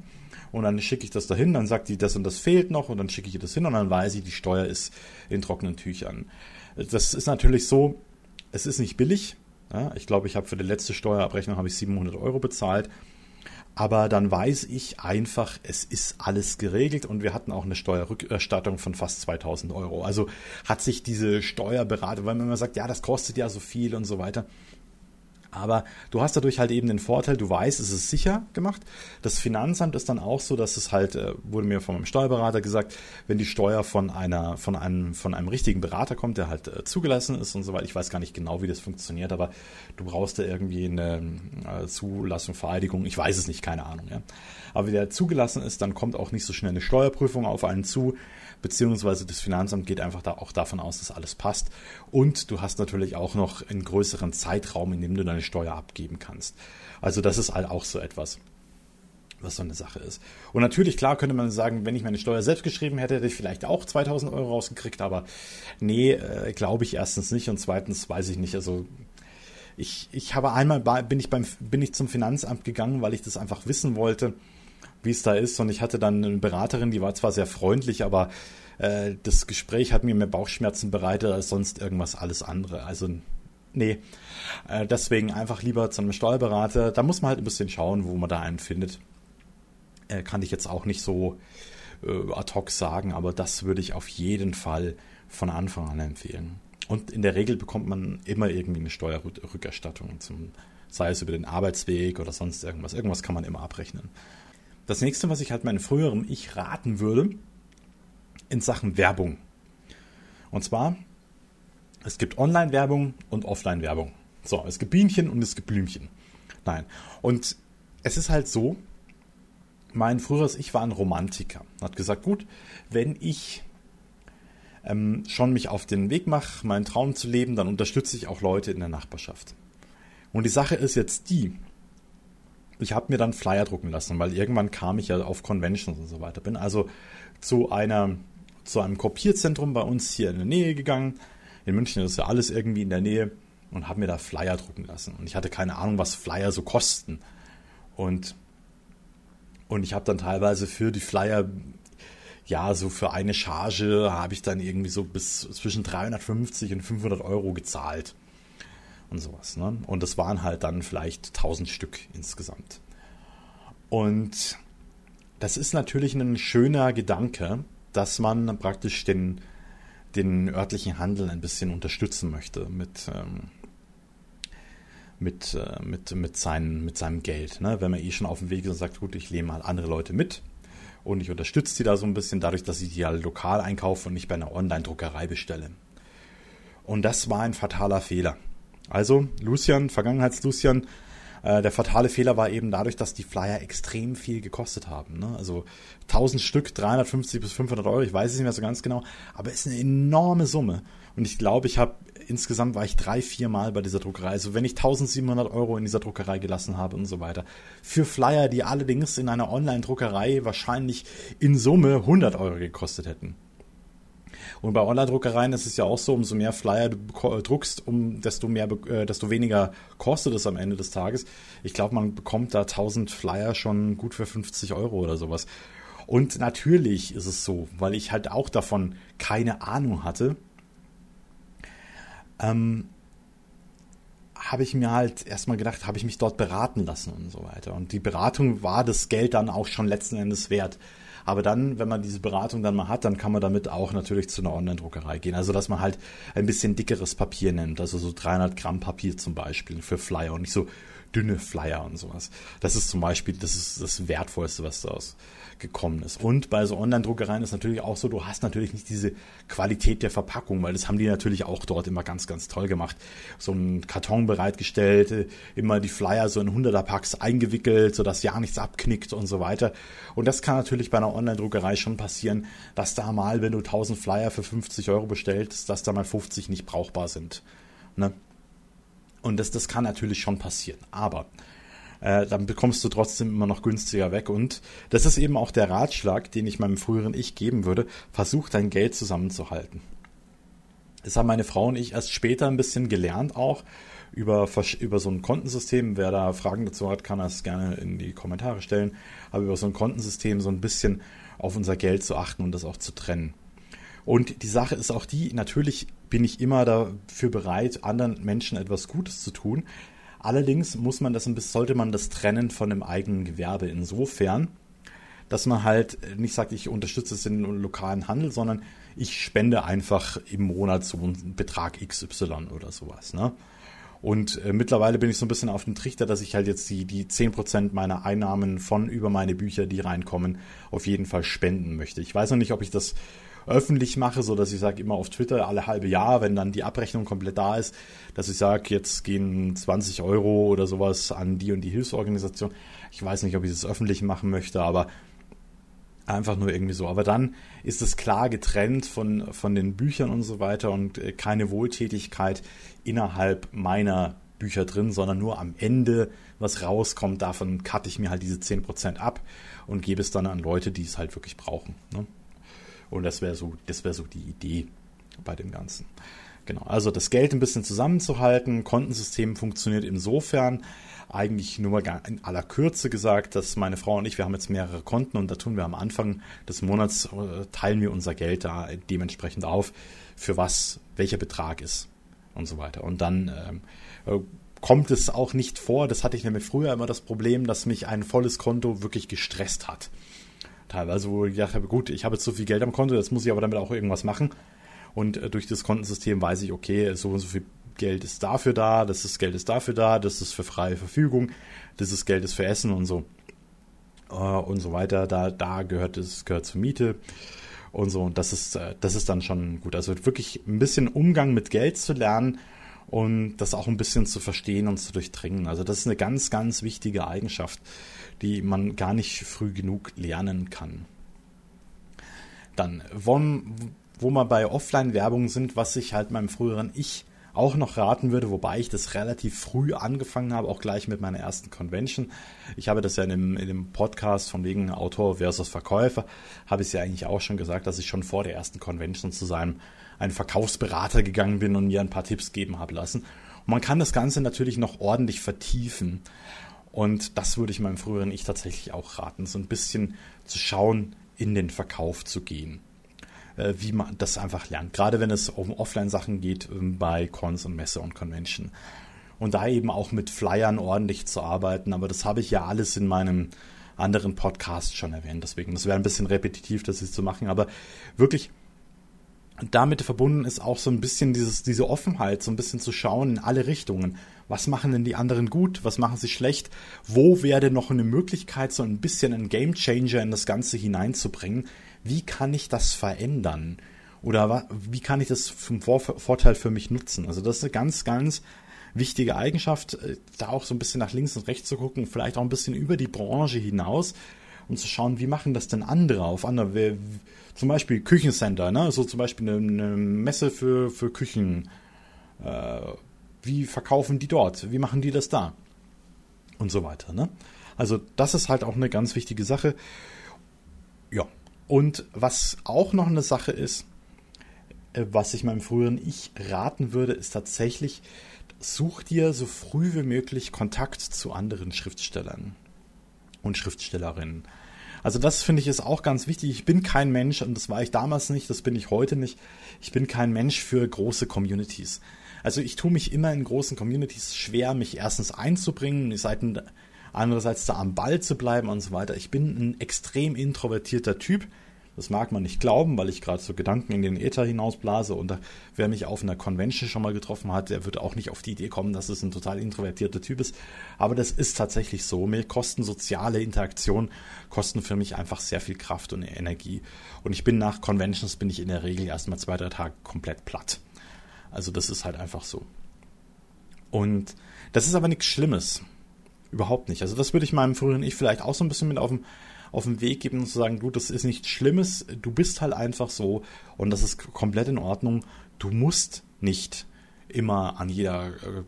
Und dann schicke ich das dahin, dann sagt die, das und das fehlt noch und dann schicke ich das hin und dann weiß ich, die Steuer ist in trockenen Tüchern. Das ist natürlich so, es ist nicht billig. Ja, ich glaube, ich habe für die letzte Steuerabrechnung habe ich 700 Euro bezahlt aber dann weiß ich einfach, es ist alles geregelt und wir hatten auch eine Steuerrückerstattung von fast 2000 Euro. Also hat sich diese Steuerberater, weil man immer sagt, ja, das kostet ja so viel und so weiter. Aber du hast dadurch halt eben den Vorteil, du weißt, es ist sicher gemacht. Das Finanzamt ist dann auch so, dass es halt, äh, wurde mir von meinem Steuerberater gesagt, wenn die Steuer von einer, von einem, von einem richtigen Berater kommt, der halt äh, zugelassen ist und so weiter. Ich weiß gar nicht genau, wie das funktioniert, aber du brauchst da irgendwie eine äh, Zulassung, Vereidigung. Ich weiß es nicht, keine Ahnung, ja. Aber wenn der zugelassen ist, dann kommt auch nicht so schnell eine Steuerprüfung auf einen zu beziehungsweise das Finanzamt geht einfach da auch davon aus, dass alles passt. Und du hast natürlich auch noch einen größeren Zeitraum, in dem du deine Steuer abgeben kannst. Also das ist halt auch so etwas was so eine Sache ist. Und natürlich, klar, könnte man sagen, wenn ich meine Steuer selbst geschrieben hätte, hätte ich vielleicht auch 2000 Euro rausgekriegt, aber nee, äh, glaube ich erstens nicht und zweitens weiß ich nicht. Also ich, ich habe einmal, bin ich beim, bin ich zum Finanzamt gegangen, weil ich das einfach wissen wollte, wie es da ist. Und ich hatte dann eine Beraterin, die war zwar sehr freundlich, aber äh, das Gespräch hat mir mehr Bauchschmerzen bereitet als sonst irgendwas alles andere. Also nee, äh, deswegen einfach lieber zu einem Steuerberater. Da muss man halt ein bisschen schauen, wo man da einen findet. Äh, kann ich jetzt auch nicht so äh, ad hoc sagen, aber das würde ich auf jeden Fall von Anfang an empfehlen. Und in der Regel bekommt man immer irgendwie eine Steuerrückerstattung, zum, sei es über den Arbeitsweg oder sonst irgendwas. Irgendwas kann man immer abrechnen. Das nächste, was ich halt meinem früheren Ich raten würde, in Sachen Werbung. Und zwar, es gibt Online-Werbung und Offline-Werbung. So, es gibt Bienchen und es gibt Blümchen. Nein. Und es ist halt so, mein früheres Ich war ein Romantiker. Hat gesagt, gut, wenn ich ähm, schon mich auf den Weg mache, meinen Traum zu leben, dann unterstütze ich auch Leute in der Nachbarschaft. Und die Sache ist jetzt die, ich habe mir dann Flyer drucken lassen, weil irgendwann kam ich ja auf Conventions und so weiter. Bin also zu einer zu einem Kopierzentrum bei uns hier in der Nähe gegangen. In München ist ja alles irgendwie in der Nähe und habe mir da Flyer drucken lassen. Und ich hatte keine Ahnung, was Flyer so kosten. Und und ich habe dann teilweise für die Flyer ja, so für eine Charge habe ich dann irgendwie so bis zwischen 350 und 500 Euro gezahlt. Und sowas. Ne? Und das waren halt dann vielleicht 1000 Stück insgesamt. Und das ist natürlich ein schöner Gedanke, dass man praktisch den, den örtlichen Handel ein bisschen unterstützen möchte mit, ähm, mit, äh, mit, mit, sein, mit seinem Geld. Ne? Wenn man eh schon auf dem Weg ist und sagt, gut, ich lehne mal andere Leute mit, und ich unterstütze die da so ein bisschen dadurch, dass ich die halt lokal einkaufe und nicht bei einer Online-Druckerei bestelle. Und das war ein fataler Fehler. Also, Lucian, Vergangenheits-Lucian, äh, der fatale Fehler war eben dadurch, dass die Flyer extrem viel gekostet haben. Ne? Also 1000 Stück, 350 bis 500 Euro, ich weiß es nicht mehr so ganz genau, aber es ist eine enorme Summe. Und ich glaube, ich habe insgesamt war ich drei, vier Mal bei dieser Druckerei. Also wenn ich 1700 Euro in dieser Druckerei gelassen habe und so weiter. Für Flyer, die allerdings in einer Online-Druckerei wahrscheinlich in Summe 100 Euro gekostet hätten. Und bei Online-Druckereien ist es ja auch so, umso mehr Flyer du äh, druckst, um desto mehr, äh, desto weniger kostet es am Ende des Tages. Ich glaube, man bekommt da 1000 Flyer schon gut für 50 Euro oder sowas. Und natürlich ist es so, weil ich halt auch davon keine Ahnung hatte, ähm, habe ich mir halt erstmal gedacht, habe ich mich dort beraten lassen und so weiter. Und die Beratung war das Geld dann auch schon letzten Endes wert. Aber dann, wenn man diese Beratung dann mal hat, dann kann man damit auch natürlich zu einer Online-Druckerei gehen. Also, dass man halt ein bisschen dickeres Papier nimmt. Also so 300 Gramm Papier zum Beispiel für Flyer und nicht so dünne Flyer und sowas. Das ist zum Beispiel, das ist das Wertvollste, was daraus gekommen ist. Und bei so Online-Druckereien ist natürlich auch so, du hast natürlich nicht diese Qualität der Verpackung, weil das haben die natürlich auch dort immer ganz, ganz toll gemacht. So ein Karton bereitgestellt, immer die Flyer so in 100er Packs eingewickelt, sodass ja nichts abknickt und so weiter. Und das kann natürlich bei einer Online-Druckerei schon passieren, dass da mal, wenn du 1000 Flyer für 50 Euro bestellst, dass da mal 50 nicht brauchbar sind. Ne? Und das, das kann natürlich schon passieren. Aber äh, dann bekommst du trotzdem immer noch günstiger weg. Und das ist eben auch der Ratschlag, den ich meinem früheren Ich geben würde. Versuch dein Geld zusammenzuhalten. Das haben meine Frau und ich erst später ein bisschen gelernt auch über, über so ein Kontensystem. Wer da Fragen dazu hat, kann das gerne in die Kommentare stellen. Aber über so ein Kontensystem so ein bisschen auf unser Geld zu achten und das auch zu trennen. Und die Sache ist auch die, natürlich bin ich immer dafür bereit, anderen Menschen etwas Gutes zu tun. Allerdings muss man das ein bisschen, sollte man das trennen von dem eigenen Gewerbe insofern, dass man halt nicht sagt, ich unterstütze es den lokalen Handel, sondern ich spende einfach im Monat so einen Betrag XY oder sowas. Ne? Und äh, mittlerweile bin ich so ein bisschen auf dem Trichter, dass ich halt jetzt die, die 10% meiner Einnahmen von über meine Bücher, die reinkommen, auf jeden Fall spenden möchte. Ich weiß noch nicht, ob ich das öffentlich mache, so dass ich sage immer auf Twitter alle halbe Jahr, wenn dann die Abrechnung komplett da ist, dass ich sage, jetzt gehen 20 Euro oder sowas an die und die Hilfsorganisation. Ich weiß nicht, ob ich das öffentlich machen möchte, aber einfach nur irgendwie so. Aber dann ist es klar getrennt von, von den Büchern und so weiter und äh, keine Wohltätigkeit innerhalb meiner Bücher drin, sondern nur am Ende, was rauskommt, davon cutte ich mir halt diese 10% ab und gebe es dann an Leute, die es halt wirklich brauchen. Ne? Und das wäre so, das wäre so die Idee bei dem Ganzen. Genau, also das Geld ein bisschen zusammenzuhalten. Kontensystem funktioniert insofern eigentlich nur mal in aller Kürze gesagt, dass meine Frau und ich, wir haben jetzt mehrere Konten und da tun wir am Anfang des Monats, äh, teilen wir unser Geld da dementsprechend auf, für was welcher Betrag ist und so weiter. Und dann ähm, äh, kommt es auch nicht vor, das hatte ich nämlich früher immer das Problem, dass mich ein volles Konto wirklich gestresst hat. Teilweise, wo ich gedacht habe, gut, ich habe jetzt so viel Geld am Konto, jetzt muss ich aber damit auch irgendwas machen. Und äh, durch das Kontensystem weiß ich, okay, so und so viel Geld ist dafür da, das ist Geld ist dafür da, das ist für freie Verfügung, das ist Geld ist für Essen und so äh, und so weiter. Da, da gehört es gehört zur Miete und so. Und das ist, äh, das ist dann schon gut. Also wirklich ein bisschen Umgang mit Geld zu lernen und das auch ein bisschen zu verstehen und zu durchdringen. Also das ist eine ganz, ganz wichtige Eigenschaft, die man gar nicht früh genug lernen kann. Dann, wo, wo wir bei Offline-Werbung sind, was ich halt meinem früheren Ich auch noch raten würde, wobei ich das relativ früh angefangen habe, auch gleich mit meiner ersten Convention. Ich habe das ja in dem, in dem Podcast von wegen Autor versus Verkäufer, habe ich ja eigentlich auch schon gesagt, dass ich schon vor der ersten Convention zu seinem einen Verkaufsberater gegangen bin und mir ein paar Tipps geben habe lassen. Und man kann das Ganze natürlich noch ordentlich vertiefen. Und das würde ich meinem früheren Ich tatsächlich auch raten, so ein bisschen zu schauen, in den Verkauf zu gehen. Äh, wie man das einfach lernt. Gerade wenn es um Offline-Sachen geht ähm, bei Cons und Messe und Convention. Und da eben auch mit Flyern ordentlich zu arbeiten. Aber das habe ich ja alles in meinem anderen Podcast schon erwähnt. Deswegen, das wäre ein bisschen repetitiv, das zu machen. Aber wirklich damit verbunden ist auch so ein bisschen dieses, diese Offenheit, so ein bisschen zu schauen in alle Richtungen. Was machen denn die anderen gut? Was machen sie schlecht? Wo wäre noch eine Möglichkeit, so ein bisschen einen Game Changer in das Ganze hineinzubringen? wie kann ich das verändern? Oder wie kann ich das zum Vorteil für mich nutzen? Also das ist eine ganz, ganz wichtige Eigenschaft, äh, da auch so ein bisschen nach links und rechts zu gucken, vielleicht auch ein bisschen über die Branche hinaus und zu schauen, wie machen das denn andere auf andere, zum Beispiel Küchencenter, ne? so zum Beispiel eine, eine Messe für, für Küchen. Äh, wie verkaufen die dort? Wie machen die das da? Und so weiter. Ne? Also das ist halt auch eine ganz wichtige Sache. Ja, und was auch noch eine Sache ist, äh, was ich meinem früheren Ich raten würde, ist tatsächlich, such dir so früh wie möglich Kontakt zu anderen Schriftstellern und Schriftstellerinnen. Also das finde ich ist auch ganz wichtig. Ich bin kein Mensch, und das war ich damals nicht, das bin ich heute nicht. Ich bin kein Mensch für große Communities. Also ich tue mich immer in großen Communities schwer, mich erstens einzubringen, Seiten andererseits da am Ball zu bleiben und so weiter. Ich bin ein extrem introvertierter Typ. Das mag man nicht glauben, weil ich gerade so Gedanken in den Äther hinausblase und wer mich auf einer Convention schon mal getroffen hat, der wird auch nicht auf die Idee kommen, dass es ein total introvertierter Typ ist. Aber das ist tatsächlich so. Mir kosten soziale Interaktionen, kosten für mich einfach sehr viel Kraft und Energie. Und ich bin nach Conventions, bin ich in der Regel erstmal zwei, drei Tage komplett platt. Also das ist halt einfach so. Und das ist aber nichts Schlimmes. Überhaupt nicht. Also das würde ich meinem früheren Ich vielleicht auch so ein bisschen mit auf dem auf den Weg geben und zu sagen, du, das ist nichts Schlimmes, du bist halt einfach so und das ist komplett in Ordnung. Du musst nicht immer an jeder äh,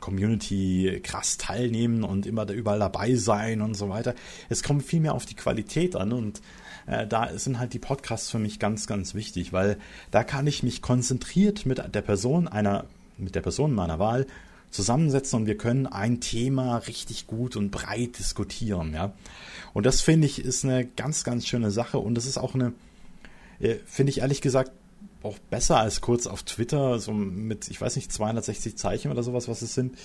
Community krass teilnehmen und immer da überall dabei sein und so weiter. Es kommt viel mehr auf die Qualität an und äh, da sind halt die Podcasts für mich ganz, ganz wichtig, weil da kann ich mich konzentriert mit der Person einer, mit der Person meiner Wahl zusammensetzen und wir können ein Thema richtig gut und breit diskutieren, ja. Und das finde ich ist eine ganz, ganz schöne Sache und das ist auch eine, äh, finde ich ehrlich gesagt, auch besser als kurz auf Twitter, so mit, ich weiß nicht, 260 Zeichen oder sowas, was es sind.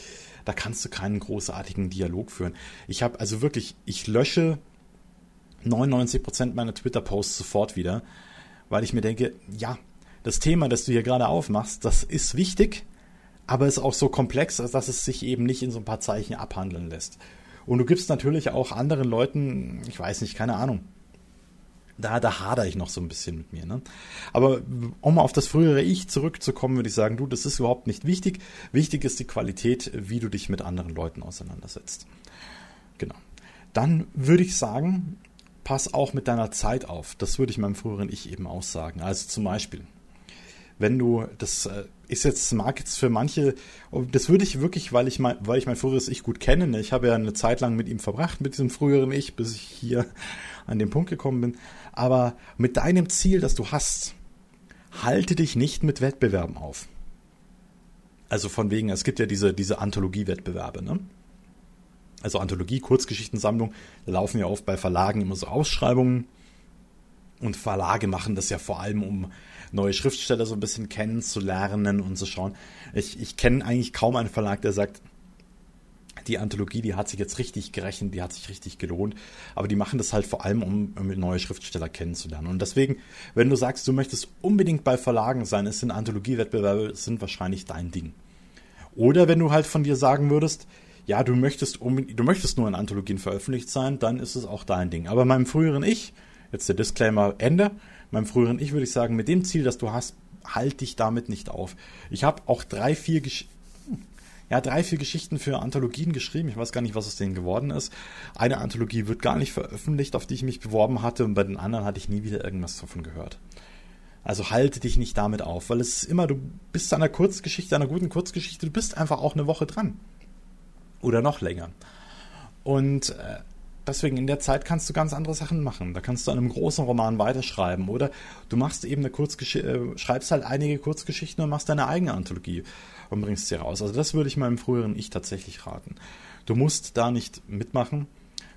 Da kannst du keinen großartigen Dialog führen. Ich habe also wirklich, ich lösche 99% meiner Twitter-Posts sofort wieder, weil ich mir denke, ja, das Thema, das du hier gerade aufmachst, das ist wichtig, aber ist auch so komplex, dass es sich eben nicht in so ein paar Zeichen abhandeln lässt. Und du gibst natürlich auch anderen Leuten, ich weiß nicht, keine Ahnung. Da, da hader ich noch so ein bisschen mit mir. Ne? Aber um mal auf das frühere Ich zurückzukommen, würde ich sagen, du, das ist überhaupt nicht wichtig. Wichtig ist die Qualität, wie du dich mit anderen Leuten auseinandersetzt. Genau. Dann würde ich sagen, pass auch mit deiner Zeit auf. Das würde ich meinem früheren Ich eben aussagen. Also zum Beispiel, wenn du, das äh, ist jetzt, mag jetzt für manche, das würde ich wirklich, weil ich mein, weil ich mein früheres Ich gut kenne, ne? ich habe ja eine Zeit lang mit ihm verbracht, mit diesem früheren Ich, bis ich hier an den Punkt gekommen bin, aber mit deinem Ziel, das du hast, halte dich nicht mit Wettbewerben auf. Also von wegen, es gibt ja diese, diese Anthologie-Wettbewerbe, ne? Also Anthologie, Kurzgeschichtensammlung, da laufen ja oft bei Verlagen immer so Ausschreibungen. Und Verlage machen das ja vor allem, um neue Schriftsteller so ein bisschen kennenzulernen und zu schauen. Ich, ich kenne eigentlich kaum einen Verlag, der sagt, die Anthologie, die hat sich jetzt richtig gerechnet, die hat sich richtig gelohnt. Aber die machen das halt vor allem, um, um neue Schriftsteller kennenzulernen. Und deswegen, wenn du sagst, du möchtest unbedingt bei Verlagen sein, es sind Anthologiewettbewerbe, sind wahrscheinlich dein Ding. Oder wenn du halt von dir sagen würdest, ja, du möchtest, du möchtest nur in Anthologien veröffentlicht sein, dann ist es auch dein Ding. Aber meinem früheren Ich, jetzt der Disclaimer Ende, meinem früheren Ich würde ich sagen, mit dem Ziel, das du hast, halt dich damit nicht auf. Ich habe auch drei, vier Gesch ja, drei, vier Geschichten für Anthologien geschrieben. Ich weiß gar nicht, was aus denen geworden ist. Eine Anthologie wird gar nicht veröffentlicht, auf die ich mich beworben hatte, und bei den anderen hatte ich nie wieder irgendwas davon gehört. Also halte dich nicht damit auf, weil es ist immer, du bist an einer Kurzgeschichte, einer guten Kurzgeschichte, du bist einfach auch eine Woche dran. Oder noch länger. Und äh, deswegen in der Zeit kannst du ganz andere Sachen machen. Da kannst du an einem großen Roman weiterschreiben oder du machst eben eine Kurzgeschichte, äh, schreibst halt einige Kurzgeschichten und machst deine eigene Anthologie und bringst sie raus. Also das würde ich meinem früheren Ich tatsächlich raten. Du musst da nicht mitmachen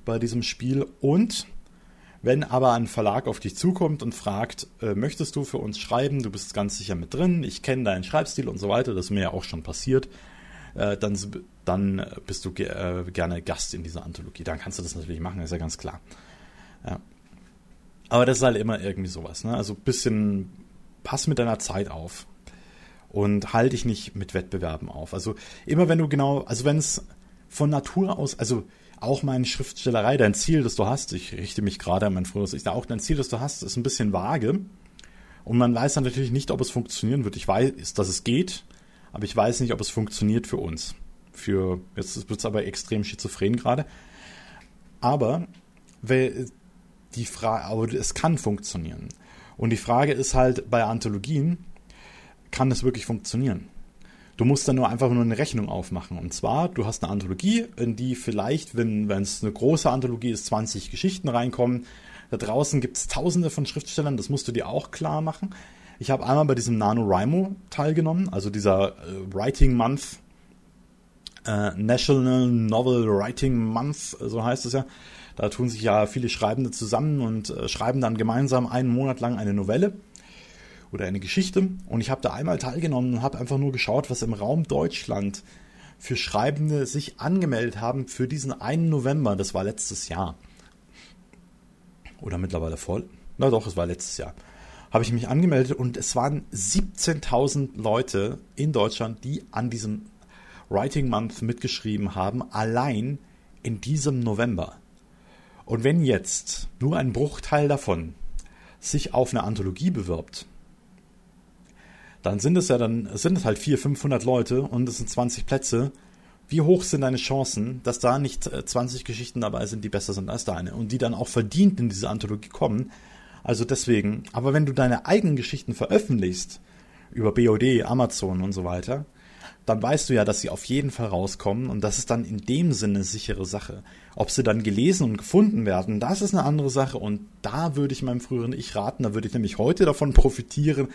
bei diesem Spiel und wenn aber ein Verlag auf dich zukommt und fragt, äh, möchtest du für uns schreiben, du bist ganz sicher mit drin, ich kenne deinen Schreibstil und so weiter, das ist mir ja auch schon passiert, äh, dann, dann bist du ge äh, gerne Gast in dieser Anthologie. Dann kannst du das natürlich machen, ist ja ganz klar. Ja. Aber das ist halt immer irgendwie sowas. Ne? Also ein bisschen pass mit deiner Zeit auf und halte dich nicht mit Wettbewerben auf. Also immer wenn du genau, also wenn es von Natur aus, also auch meine Schriftstellerei, dein Ziel, das du hast, ich richte mich gerade an mein früheres Ich, auch dein Ziel, das du hast, ist ein bisschen vage. Und man weiß dann natürlich nicht, ob es funktionieren wird. Ich weiß, dass es geht, aber ich weiß nicht, ob es funktioniert für uns. Für, jetzt wird es aber extrem schizophren gerade. Aber die Frage, aber es kann funktionieren. Und die Frage ist halt bei Anthologien, kann es wirklich funktionieren? Du musst dann nur einfach nur eine Rechnung aufmachen. Und zwar, du hast eine Anthologie, in die vielleicht, wenn es eine große Anthologie ist, 20 Geschichten reinkommen. Da draußen gibt es tausende von Schriftstellern, das musst du dir auch klar machen. Ich habe einmal bei diesem NaNoWriMo teilgenommen, also dieser äh, Writing Month, äh, National Novel Writing Month, so heißt es ja. Da tun sich ja viele Schreibende zusammen und äh, schreiben dann gemeinsam einen Monat lang eine Novelle oder eine Geschichte. Und ich habe da einmal teilgenommen und habe einfach nur geschaut, was im Raum Deutschland für Schreibende sich angemeldet haben für diesen einen November. Das war letztes Jahr. Oder mittlerweile voll. Na doch, es war letztes Jahr habe ich mich angemeldet und es waren 17.000 Leute in Deutschland, die an diesem Writing Month mitgeschrieben haben, allein in diesem November. Und wenn jetzt nur ein Bruchteil davon sich auf eine Anthologie bewirbt, dann sind es ja dann sind es halt 400, 500 Leute und es sind 20 Plätze. Wie hoch sind deine Chancen, dass da nicht 20 äh, Geschichten dabei sind, die besser sind als deine und die dann auch verdient in diese Anthologie kommen? Also deswegen, aber wenn du deine eigenen Geschichten veröffentlichst, über BOD, Amazon und so weiter, dann weißt du ja, dass sie auf jeden Fall rauskommen und das ist dann in dem Sinne sichere Sache. Ob sie dann gelesen und gefunden werden, das ist eine andere Sache und da würde ich meinem früheren Ich raten, da würde ich nämlich heute davon profitieren,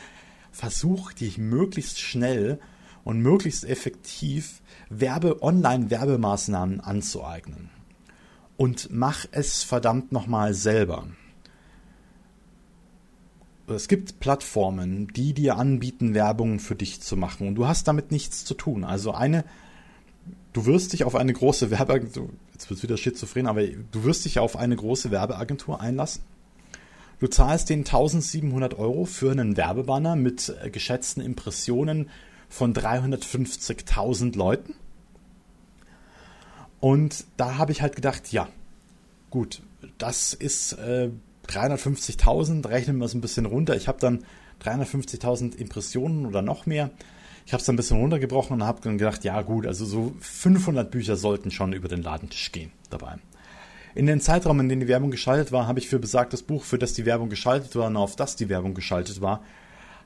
versuch dich möglichst schnell und möglichst effektiv Werbe, Online-Werbemaßnahmen anzueignen. Und mach es verdammt nochmal selber es gibt Plattformen, die dir anbieten, Werbung für dich zu machen und du hast damit nichts zu tun. Also eine, du wirst dich auf eine große Werbeagentur, jetzt wird wieder schizophren, aber du wirst dich auf eine große Werbeagentur einlassen. Du zahlst den 1700 Euro für einen Werbebanner mit äh, geschätzten Impressionen von 350.000 Leuten. Und da habe ich halt gedacht, ja, gut, das ist äh, 350.000, rechnen wir es ein bisschen runter. Ich habe dann 350.000 Impressionen oder noch mehr. Ich habe es dann ein bisschen runtergebrochen und habe dann gedacht, ja gut, also so 500 Bücher sollten schon über den Ladentisch gehen dabei. In den Zeitraum, in dem die Werbung geschaltet war, habe ich für besagtes Buch, für das die Werbung geschaltet war und auf das die Werbung geschaltet war,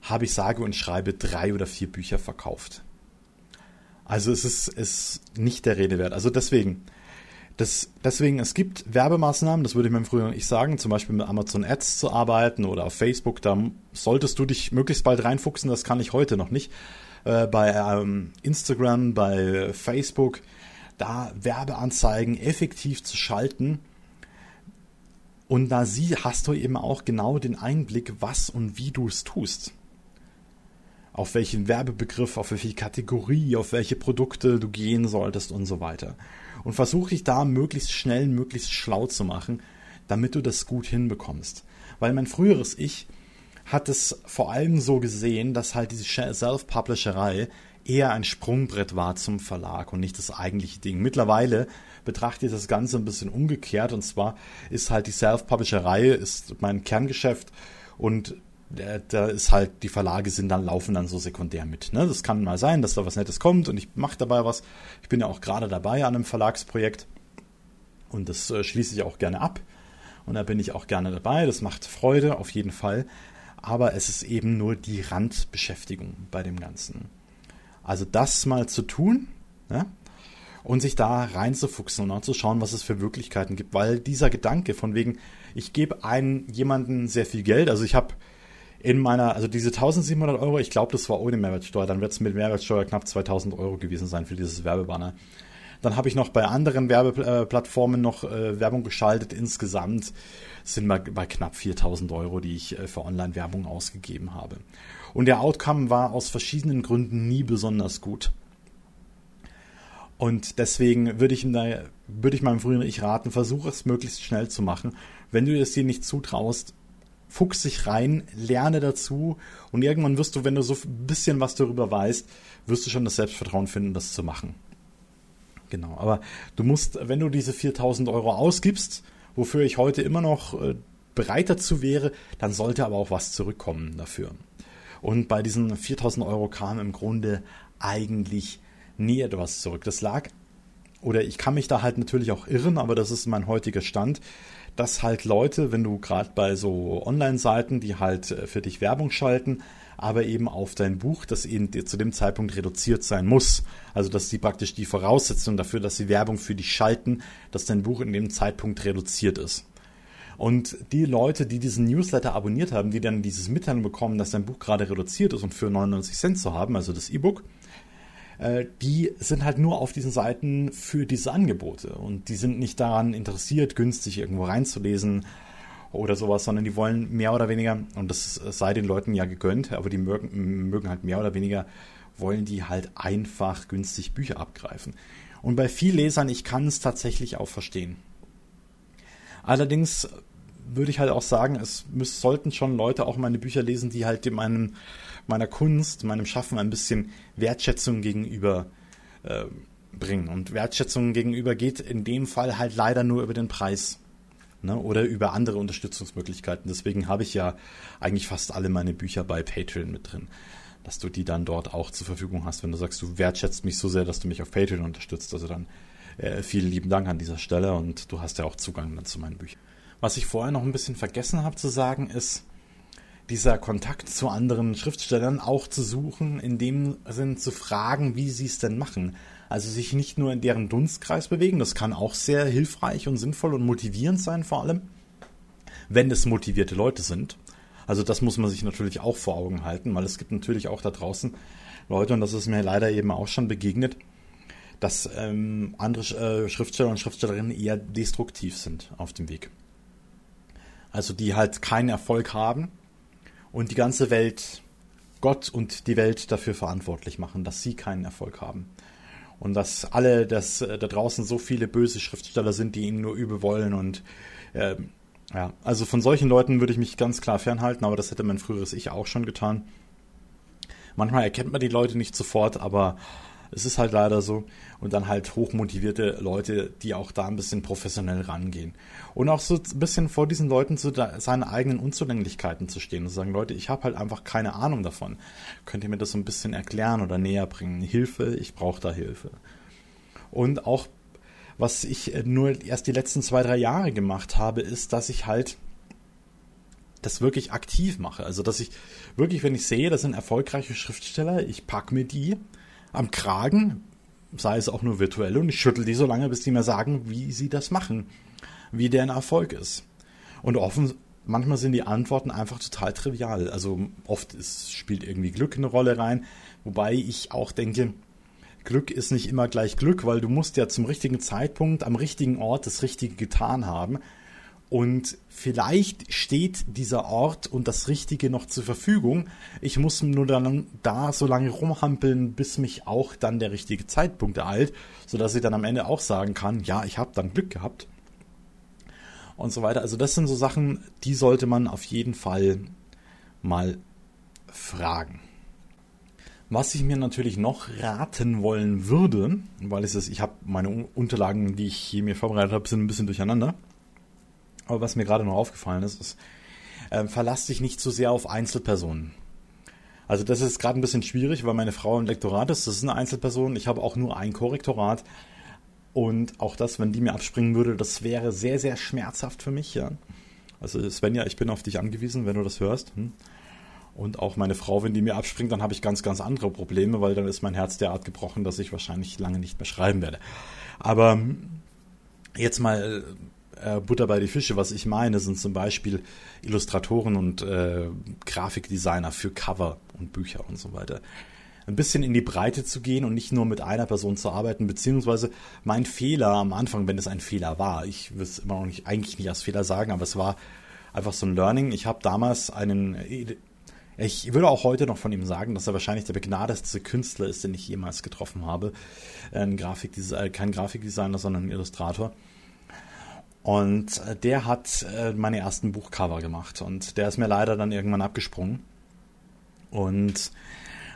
habe ich sage und schreibe drei oder vier Bücher verkauft. Also es ist, ist nicht der Rede wert. Also deswegen, das, deswegen, es gibt Werbemaßnahmen, das würde ich mir früher nicht sagen, zum Beispiel mit Amazon Ads zu arbeiten oder auf Facebook, da solltest du dich möglichst bald reinfuchsen, das kann ich heute noch nicht. äh, bei ähm, Instagram, bei Facebook, da Werbeanzeigen effektiv zu schalten. Und da sie hast du eben auch genau den Einblick, was und wie du es tust. Auf welchen Werbebegriff, auf welche Kategorie, auf welche Produkte du gehen solltest und so weiter. Und versuch dich da möglichst schnell, möglichst schlau zu machen, damit du das gut hinbekommst. Weil mein früheres Ich hat es vor allem so gesehen, dass halt diese Self-Publisherei eher ein Sprungbrett war zum Verlag und nicht das eigentliche Ding. Mittlerweile betrachte ich das Ganze ein bisschen umgekehrt und zwar ist halt die Self-Publisherei ist mein Kerngeschäft und da ist halt, die Verlage sind dann, laufen dann so sekundär mit. Ne? Das kann mal sein, dass da was Nettes kommt und ich mache dabei was. Ich bin ja auch gerade dabei an einem Verlagsprojekt und das äh, schließe ich auch gerne ab. Und da bin ich auch gerne dabei. Das macht Freude, auf jeden Fall. Aber es ist eben nur die Randbeschäftigung bei dem Ganzen. Also das mal zu tun ja, und sich da reinzufuchsen und auch zu schauen, was es für Möglichkeiten gibt. Weil dieser Gedanke von wegen, ich gebe einen jemanden sehr viel Geld, also ich habe in meiner, also diese 1700 Euro, ich glaube, das war ohne Mehrwertsteuer, dann wird es mit Mehrwertsteuer knapp 2000 Euro gewesen sein für dieses Werbebanner. Dann habe ich noch bei anderen Werbeplattformen noch äh, Werbung geschaltet. Insgesamt sind wir bei knapp 4000 Euro, die ich äh, für Online-Werbung ausgegeben habe. Und der Outcome war aus verschiedenen Gründen nie besonders gut. Und deswegen würde ich, da, würde ich meinem früheren Ich raten, versuche es möglichst schnell zu machen. Wenn du es dir nicht zutraust, fuchs dich rein, lerne dazu und irgendwann wirst du, wenn du so ein bisschen was darüber weißt, wirst du schon das Selbstvertrauen finden, das zu machen. Genau, aber du musst, wenn du diese 4000 Euro ausgibst, wofür ich heute immer noch äh, bereit dazu wäre, dann sollte aber auch was zurückkommen dafür. Und bei diesen 4000 Euro kam im Grunde eigentlich nie etwas zurück. Das lag, oder ich kann mich da halt natürlich auch irren, aber das ist mein heutiger Stand, dass halt Leute, wenn du gerade bei so Online-Seiten, die halt äh, für dich Werbung schalten, aber eben auf dein Buch, das eben zu dem Zeitpunkt reduziert sein muss. Also dass die praktisch die Voraussetzung dafür, dass sie Werbung für dich schalten, dass dein Buch in dem Zeitpunkt reduziert ist. Und die Leute, die diesen Newsletter abonniert haben, die dann dieses Mitteilung bekommen, dass dein Buch gerade reduziert ist und für 99 Cent zu haben, also das E-Book, äh, die sind halt nur auf diesen Seiten für diese Angebote und die sind nicht daran interessiert, günstig irgendwo reinzulesen oder sowas, sondern die wollen mehr oder weniger, und das sei den Leuten ja gegönnt, aber die mögen, mögen halt mehr oder weniger, wollen die halt einfach günstig Bücher abgreifen. Und bei vielen Lesern, ich kann es tatsächlich auch verstehen. Allerdings würde ich halt auch sagen, es müssen, sollten schon Leute auch meine Bücher lesen, die halt meinem, meiner Kunst, meinem Schaffen ein bisschen Wertschätzung gegenüber äh, bringen. Und Wertschätzung gegenüber geht in dem Fall halt leider nur über den Preis. Ne, oder über andere Unterstützungsmöglichkeiten. Deswegen habe ich ja eigentlich fast alle meine Bücher bei Patreon mit drin. Dass du die dann dort auch zur Verfügung hast, wenn du sagst, du wertschätzt mich so sehr, dass du mich auf Patreon unterstützt. Also dann äh, vielen lieben Dank an dieser Stelle und du hast ja auch Zugang dann zu meinen Büchern. Was ich vorher noch ein bisschen vergessen habe zu sagen, ist, dieser Kontakt zu anderen Schriftstellern auch zu suchen, in dem Sinn zu fragen, wie sie es denn machen. Also sich nicht nur in deren Dunstkreis bewegen, das kann auch sehr hilfreich und sinnvoll und motivierend sein vor allem, wenn es motivierte Leute sind. Also das muss man sich natürlich auch vor Augen halten, weil es gibt natürlich auch da draußen Leute, und das ist mir leider eben auch schon begegnet, dass ähm, andere äh, Schriftsteller und Schriftstellerinnen eher destruktiv sind auf dem Weg. Also die halt keinen Erfolg haben und die ganze Welt, Gott und die Welt dafür verantwortlich machen, dass sie keinen Erfolg haben. Und dass alle, dass äh, da draußen so viele böse Schriftsteller sind, die ihnen nur übel wollen und äh, ja, also von solchen Leuten würde ich mich ganz klar fernhalten, aber das hätte mein früheres Ich auch schon getan. Manchmal erkennt man die Leute nicht sofort, aber es ist halt leider so. Und dann halt hochmotivierte Leute, die auch da ein bisschen professionell rangehen. Und auch so ein bisschen vor diesen Leuten zu seinen eigenen Unzulänglichkeiten zu stehen und zu sagen, Leute, ich habe halt einfach keine Ahnung davon. Könnt ihr mir das so ein bisschen erklären oder näher bringen? Hilfe, ich brauche da Hilfe. Und auch, was ich nur erst die letzten zwei, drei Jahre gemacht habe, ist, dass ich halt das wirklich aktiv mache. Also, dass ich wirklich, wenn ich sehe, das sind erfolgreiche Schriftsteller, ich packe mir die am Kragen, sei es auch nur virtuell, und ich schüttel die so lange, bis die mir sagen, wie sie das machen, wie deren Erfolg ist. Und offen, manchmal sind die Antworten einfach total trivial. Also oft ist, spielt irgendwie Glück eine Rolle rein, wobei ich auch denke, Glück ist nicht immer gleich Glück, weil du musst ja zum richtigen Zeitpunkt am richtigen Ort das Richtige getan haben. Und vielleicht steht dieser Ort und das Richtige noch zur Verfügung. Ich muss nur dann da so lange rumhampeln, bis mich auch dann der richtige Zeitpunkt ereilt, sodass ich dann am Ende auch sagen kann, ja, ich habe dann Glück gehabt. Und so weiter. Also das sind so Sachen, die sollte man auf jeden Fall mal fragen. Was ich mir natürlich noch raten wollen würde, weil es ist, ich habe meine Unterlagen, die ich hier mir vorbereitet habe, sind ein bisschen durcheinander. Aber was mir gerade noch aufgefallen ist, ist, äh, verlass dich nicht zu so sehr auf Einzelpersonen. Also das ist gerade ein bisschen schwierig, weil meine Frau im Lektorat ist, das ist eine Einzelperson. Ich habe auch nur ein Korrektorat. Und auch das, wenn die mir abspringen würde, das wäre sehr, sehr schmerzhaft für mich, ja. Also Svenja, ich bin auf dich angewiesen, wenn du das hörst. Hm? Und auch meine Frau, wenn die mir abspringt, dann habe ich ganz, ganz andere Probleme, weil dann ist mein Herz derart gebrochen, dass ich wahrscheinlich lange nicht mehr schreiben werde. Aber jetzt mal äh, Butter bei die Fische. Was ich meine, sind zum Beispiel Illustratoren und äh, Grafikdesigner für Cover und Bücher und so weiter. Ein bisschen in die Breite zu gehen und nicht nur mit einer Person zu arbeiten, beziehungsweise mein Fehler am Anfang, wenn es ein Fehler war, ich will es immer noch nicht, eigentlich nicht als Fehler sagen, aber es war einfach so ein Learning. Ich habe damals einen ich würde auch heute noch von ihm sagen, dass er wahrscheinlich der begnadetste Künstler ist, den ich jemals getroffen habe. Ein Grafikdesigner, äh, kein Grafikdesigner, sondern ein Illustrator. Und äh, der hat äh, meine ersten Buchcover gemacht und der ist mir leider dann irgendwann abgesprungen. Und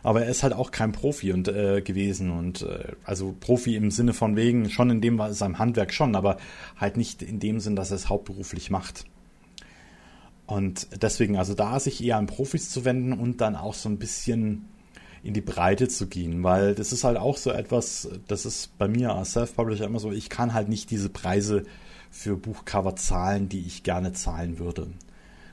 aber er ist halt auch kein Profi und äh, gewesen und äh, also Profi im Sinne von wegen schon in dem seinem Handwerk schon, aber halt nicht in dem Sinn, dass er es hauptberuflich macht. Und deswegen, also da sich eher an Profis zu wenden und dann auch so ein bisschen in die Breite zu gehen, weil das ist halt auch so etwas, das ist bei mir als Self-Publisher immer so, ich kann halt nicht diese Preise für Buchcover zahlen, die ich gerne zahlen würde.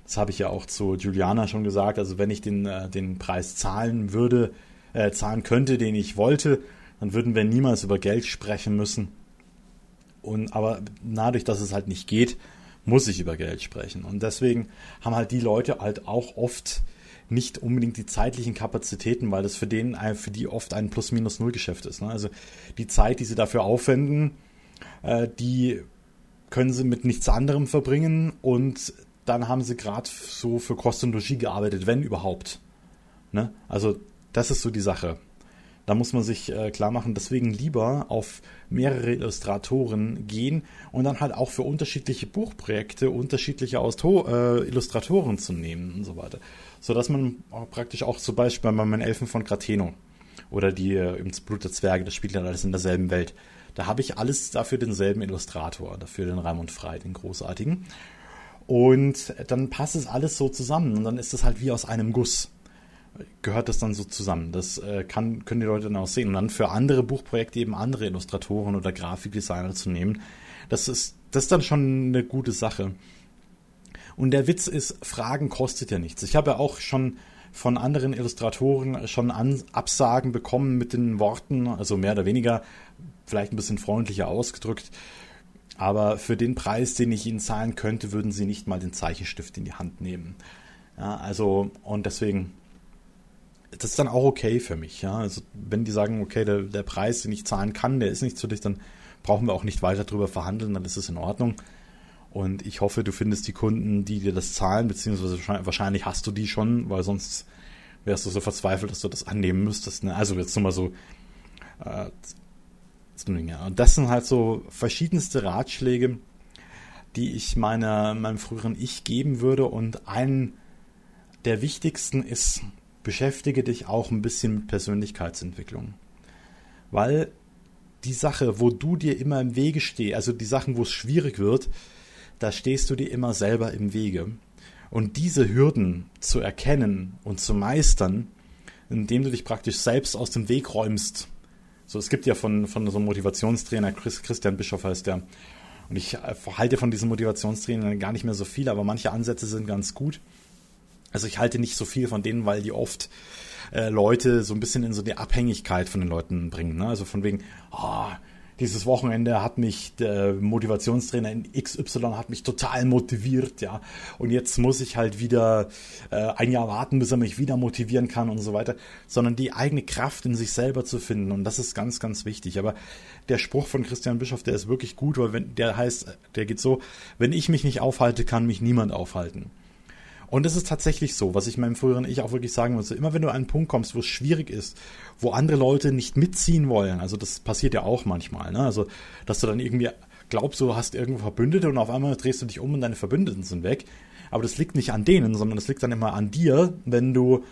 Das habe ich ja auch zu Juliana schon gesagt, also wenn ich den, äh, den Preis zahlen würde, äh, zahlen könnte, den ich wollte, dann würden wir niemals über Geld sprechen müssen. Und aber dadurch, dass es halt nicht geht, muss ich über Geld sprechen. Und deswegen haben halt die Leute halt auch oft nicht unbedingt die zeitlichen Kapazitäten, weil das für den, für die oft ein Plus-Minus-Null-Geschäft ist. Ne? Also die Zeit, die sie dafür aufwenden, äh, die können sie mit nichts anderem verbringen und dann haben sie gerade so für Kost und Logis gearbeitet, wenn überhaupt. Ne? Also das ist so die Sache. Da muss man sich äh, klar machen, deswegen lieber auf mehrere Illustratoren gehen und dann halt auch für unterschiedliche Buchprojekte unterschiedliche Austo äh, Illustratoren zu nehmen und so weiter. Sodass man auch praktisch auch zum Beispiel bei meinen Elfen von Grateno oder die äh, im Blut der Zwerge, das spielt ja alles in derselben Welt. Da habe ich alles dafür denselben Illustrator, dafür den Raimund Frei, den großartigen. Und dann passt es alles so zusammen und dann ist es halt wie aus einem Guss gehört das dann so zusammen. Das äh, kann, können die Leute dann auch sehen. Und dann für andere Buchprojekte eben andere Illustratoren oder Grafikdesigner zu nehmen, das ist, das ist dann schon eine gute Sache. Und der Witz ist, Fragen kostet ja nichts. Ich habe ja auch schon von anderen Illustratoren schon Absagen bekommen mit den Worten, also mehr oder weniger, vielleicht ein bisschen freundlicher ausgedrückt. Aber für den Preis, den ich ihnen zahlen könnte, würden sie nicht mal den Zeichenstift in die Hand nehmen. Ja, also, und deswegen, das ist dann auch okay für mich. Ja? Also wenn die sagen, okay, der, der Preis, den ich zahlen kann, der ist nicht zu dich, dann brauchen wir auch nicht weiter drüber verhandeln, dann ist es in Ordnung. Und ich hoffe, du findest die Kunden, die dir das zahlen, beziehungsweise wahrscheinlich hast du die schon, weil sonst wärst du so verzweifelt, dass du das annehmen müsstest. Ne? Also jetzt nur mal so. Äh, und das sind halt so verschiedenste Ratschläge, die ich meiner, meinem früheren Ich geben würde. Und einen der wichtigsten ist, beschäftige dich auch ein bisschen mit Persönlichkeitsentwicklung. Weil die Sache, wo du dir immer im Wege stehst, also die Sachen, wo es schwierig wird, da stehst du dir immer selber im Wege. Und diese Hürden zu erkennen und zu meistern, indem du dich praktisch selbst aus dem Weg räumst. So, es gibt ja von, von so einem Motivationstrainer, Chris, Christian Bischoff heißt der. Und ich halte von diesen Motivationstrainern gar nicht mehr so viel, aber manche Ansätze sind ganz gut. Also ich halte nicht so viel von denen, weil die oft äh, Leute so ein bisschen in so die Abhängigkeit von den Leuten bringen. Ne? Also von wegen, oh, dieses Wochenende hat mich der Motivationstrainer in XY hat mich total motiviert, ja. Und jetzt muss ich halt wieder äh, ein Jahr warten, bis er mich wieder motivieren kann und so weiter. Sondern die eigene Kraft in sich selber zu finden. Und das ist ganz, ganz wichtig. Aber der Spruch von Christian Bischof, der ist wirklich gut, weil wenn, der heißt, der geht so, wenn ich mich nicht aufhalte, kann mich niemand aufhalten. Und es ist tatsächlich so, was ich meinem früheren Ich auch wirklich sagen muss. Immer wenn du an einen Punkt kommst, wo es schwierig ist, wo andere Leute nicht mitziehen wollen, also das passiert ja auch manchmal, ne? Also, dass du dann irgendwie glaubst, du hast irgendwo Verbündete und auf einmal drehst du dich um und deine Verbündeten sind weg. Aber das liegt nicht an denen, sondern das liegt dann immer an dir, wenn du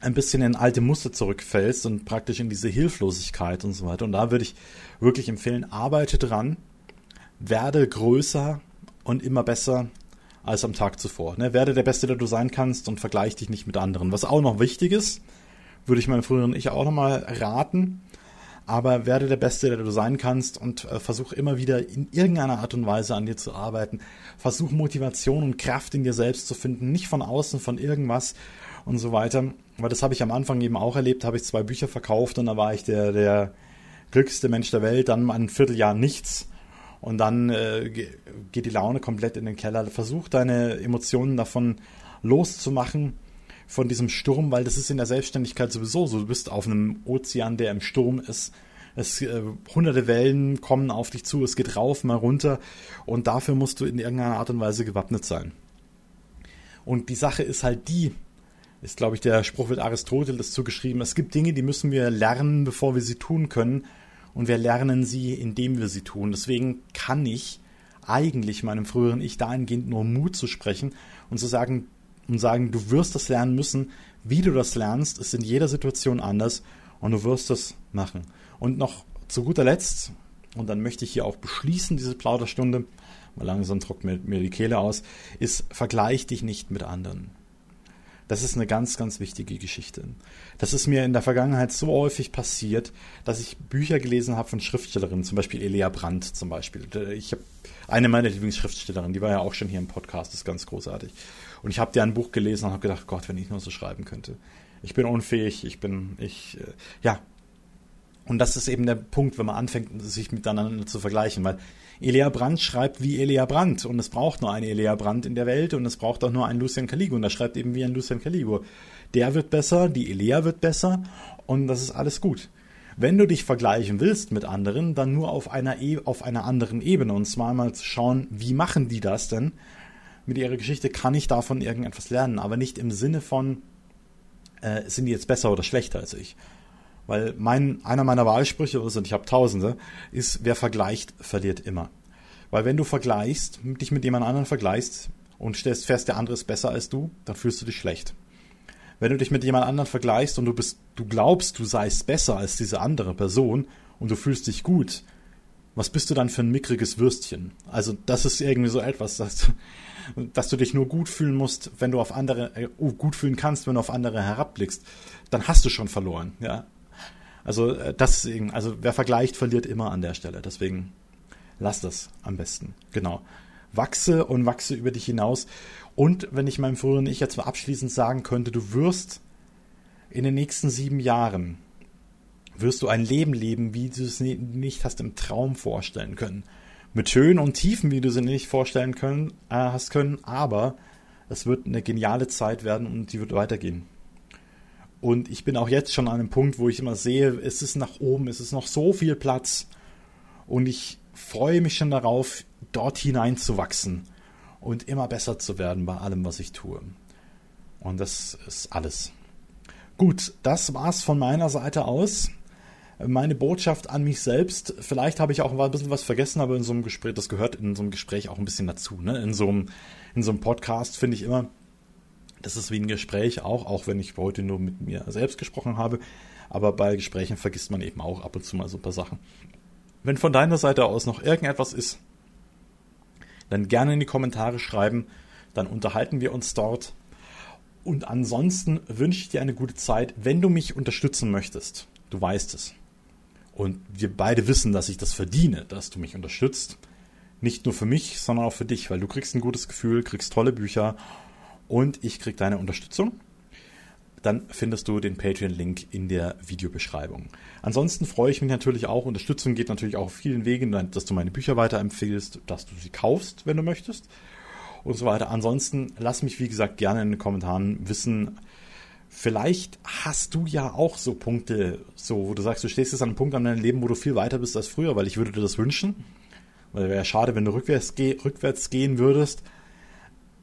ein bisschen in alte Muster zurückfällst und praktisch in diese Hilflosigkeit und so weiter. Und da würde ich wirklich empfehlen, arbeite dran, werde größer und immer besser als am Tag zuvor. Ne? Werde der Beste, der du sein kannst und vergleich dich nicht mit anderen. Was auch noch wichtig ist, würde ich meinem früheren Ich auch nochmal raten, aber werde der Beste, der du sein kannst und äh, versuch immer wieder in irgendeiner Art und Weise an dir zu arbeiten. Versuch Motivation und Kraft in dir selbst zu finden, nicht von außen, von irgendwas und so weiter. Weil das habe ich am Anfang eben auch erlebt, habe ich zwei Bücher verkauft und da war ich der, der glücklichste Mensch der Welt, dann ein Vierteljahr nichts und dann äh, geht die Laune komplett in den Keller. Versuch deine Emotionen davon loszumachen, von diesem Sturm, weil das ist in der Selbstständigkeit sowieso so. Du bist auf einem Ozean, der im Sturm ist. Es, äh, hunderte Wellen kommen auf dich zu, es geht rauf, mal runter und dafür musst du in irgendeiner Art und Weise gewappnet sein. Und die Sache ist halt die, ist glaube ich der Spruch wird Aristoteles zugeschrieben, es gibt Dinge, die müssen wir lernen, bevor wir sie tun können und wir lernen sie, indem wir sie tun. Deswegen kann ich eigentlich meinem früheren Ich dahingehend nur Mut zu sprechen und zu sagen, und sagen, du wirst das lernen müssen. Wie du das lernst, ist in jeder Situation anders und du wirst es machen. Und noch zu guter Letzt, und dann möchte ich hier auch beschließen, diese Plauderstunde, weil langsam trocknet mir die Kehle aus, ist, vergleich dich nicht mit anderen. Das ist eine ganz, ganz wichtige Geschichte. Das ist mir in der Vergangenheit so häufig passiert, dass ich Bücher gelesen habe von Schriftstellerinnen, zum Beispiel Elia Brandt zum Beispiel. Ich habe eine meiner Lieblingsschriftstellerinnen, die war ja auch schon hier im Podcast, ist ganz großartig. Und ich habe dir ein Buch gelesen und habe gedacht, Gott, wenn ich nur so schreiben könnte. Ich bin unfähig, ich bin, ich, äh, ja. Und das ist eben der Punkt, wenn man anfängt, sich miteinander zu vergleichen, weil Elia Brandt schreibt wie Elia Brandt und es braucht nur einen Elia Brandt in der Welt und es braucht auch nur einen Lucian Caligo und er schreibt eben wie ein Lucian Caligo. Der wird besser, die Elia wird besser und das ist alles gut. Wenn du dich vergleichen willst mit anderen, dann nur auf einer, e auf einer anderen Ebene und zwar mal zu schauen, wie machen die das denn? Mit ihrer Geschichte kann ich davon irgendetwas lernen, aber nicht im Sinne von, äh, sind die jetzt besser oder schlechter als ich. Weil mein, einer meiner Wahlsprüche, und ich habe tausende, ist, wer vergleicht, verliert immer. Weil wenn du vergleichst, dich mit jemand anderem vergleichst und stellst fest, der andere ist besser als du, dann fühlst du dich schlecht. Wenn du dich mit jemand anderem vergleichst und du bist, du glaubst, du seist besser als diese andere Person und du fühlst dich gut, was bist du dann für ein mickriges Würstchen? Also das ist irgendwie so etwas, dass, dass du dich nur gut fühlen musst, wenn du auf andere, äh, gut fühlen kannst, wenn du auf andere herabblickst, dann hast du schon verloren, ja. Also äh, das, also wer vergleicht, verliert immer an der Stelle. Deswegen lass das am besten. Genau. Wachse und wachse über dich hinaus. Und wenn ich meinem früheren Ich jetzt mal abschließend sagen könnte, du wirst in den nächsten sieben Jahren wirst du ein Leben leben, wie du es nicht hast im Traum vorstellen können. Mit Höhen und Tiefen, wie du sie nicht vorstellen können, äh, hast können, aber es wird eine geniale Zeit werden und die wird weitergehen. Und ich bin auch jetzt schon an einem Punkt, wo ich immer sehe, es ist nach oben, es ist noch so viel Platz. Und ich freue mich schon darauf, dort hineinzuwachsen und immer besser zu werden bei allem, was ich tue. Und das ist alles. Gut, das war's von meiner Seite aus. Meine Botschaft an mich selbst. Vielleicht habe ich auch ein bisschen was vergessen, aber in so einem Gespräch, das gehört in so einem Gespräch auch ein bisschen dazu. Ne? In, so einem, in so einem Podcast finde ich immer, das ist wie ein Gespräch auch, auch wenn ich heute nur mit mir selbst gesprochen habe. Aber bei Gesprächen vergisst man eben auch ab und zu mal so ein paar Sachen. Wenn von deiner Seite aus noch irgendetwas ist, dann gerne in die Kommentare schreiben. Dann unterhalten wir uns dort. Und ansonsten wünsche ich dir eine gute Zeit. Wenn du mich unterstützen möchtest, du weißt es. Und wir beide wissen, dass ich das verdiene, dass du mich unterstützt. Nicht nur für mich, sondern auch für dich, weil du kriegst ein gutes Gefühl, kriegst tolle Bücher und ich kriege deine Unterstützung. dann findest du den Patreon-Link in der Videobeschreibung. Ansonsten freue ich mich natürlich auch. Unterstützung geht natürlich auch auf vielen Wegen, dass du meine Bücher weiterempfehlst, dass du sie kaufst, wenn du möchtest und so weiter. Ansonsten lass mich, wie gesagt, gerne in den Kommentaren wissen. Vielleicht hast du ja auch so Punkte, so, wo du sagst, du stehst jetzt an einem Punkt an deinem Leben, wo du viel weiter bist als früher, weil ich würde dir das wünschen. Weil wäre schade, wenn du rückwärts, geh, rückwärts gehen würdest.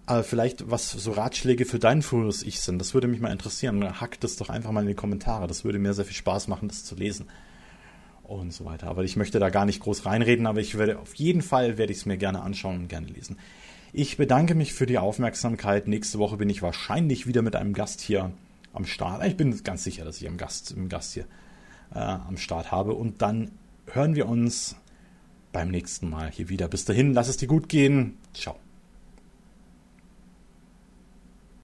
Aber vielleicht, was so Ratschläge für dein früheres Ich sind, das würde mich mal interessieren. Hack das doch einfach mal in die Kommentare. Das würde mir sehr viel Spaß machen, das zu lesen. Und so weiter. Aber ich möchte da gar nicht groß reinreden, aber ich werde auf jeden Fall werde ich es mir gerne anschauen und gerne lesen. Ich bedanke mich für die Aufmerksamkeit. Nächste Woche bin ich wahrscheinlich wieder mit einem Gast hier am Start. Ich bin ganz sicher, dass ich einen Gast, einen Gast hier äh, am Start habe. Und dann hören wir uns beim nächsten Mal hier wieder. Bis dahin, lass es dir gut gehen. Ciao.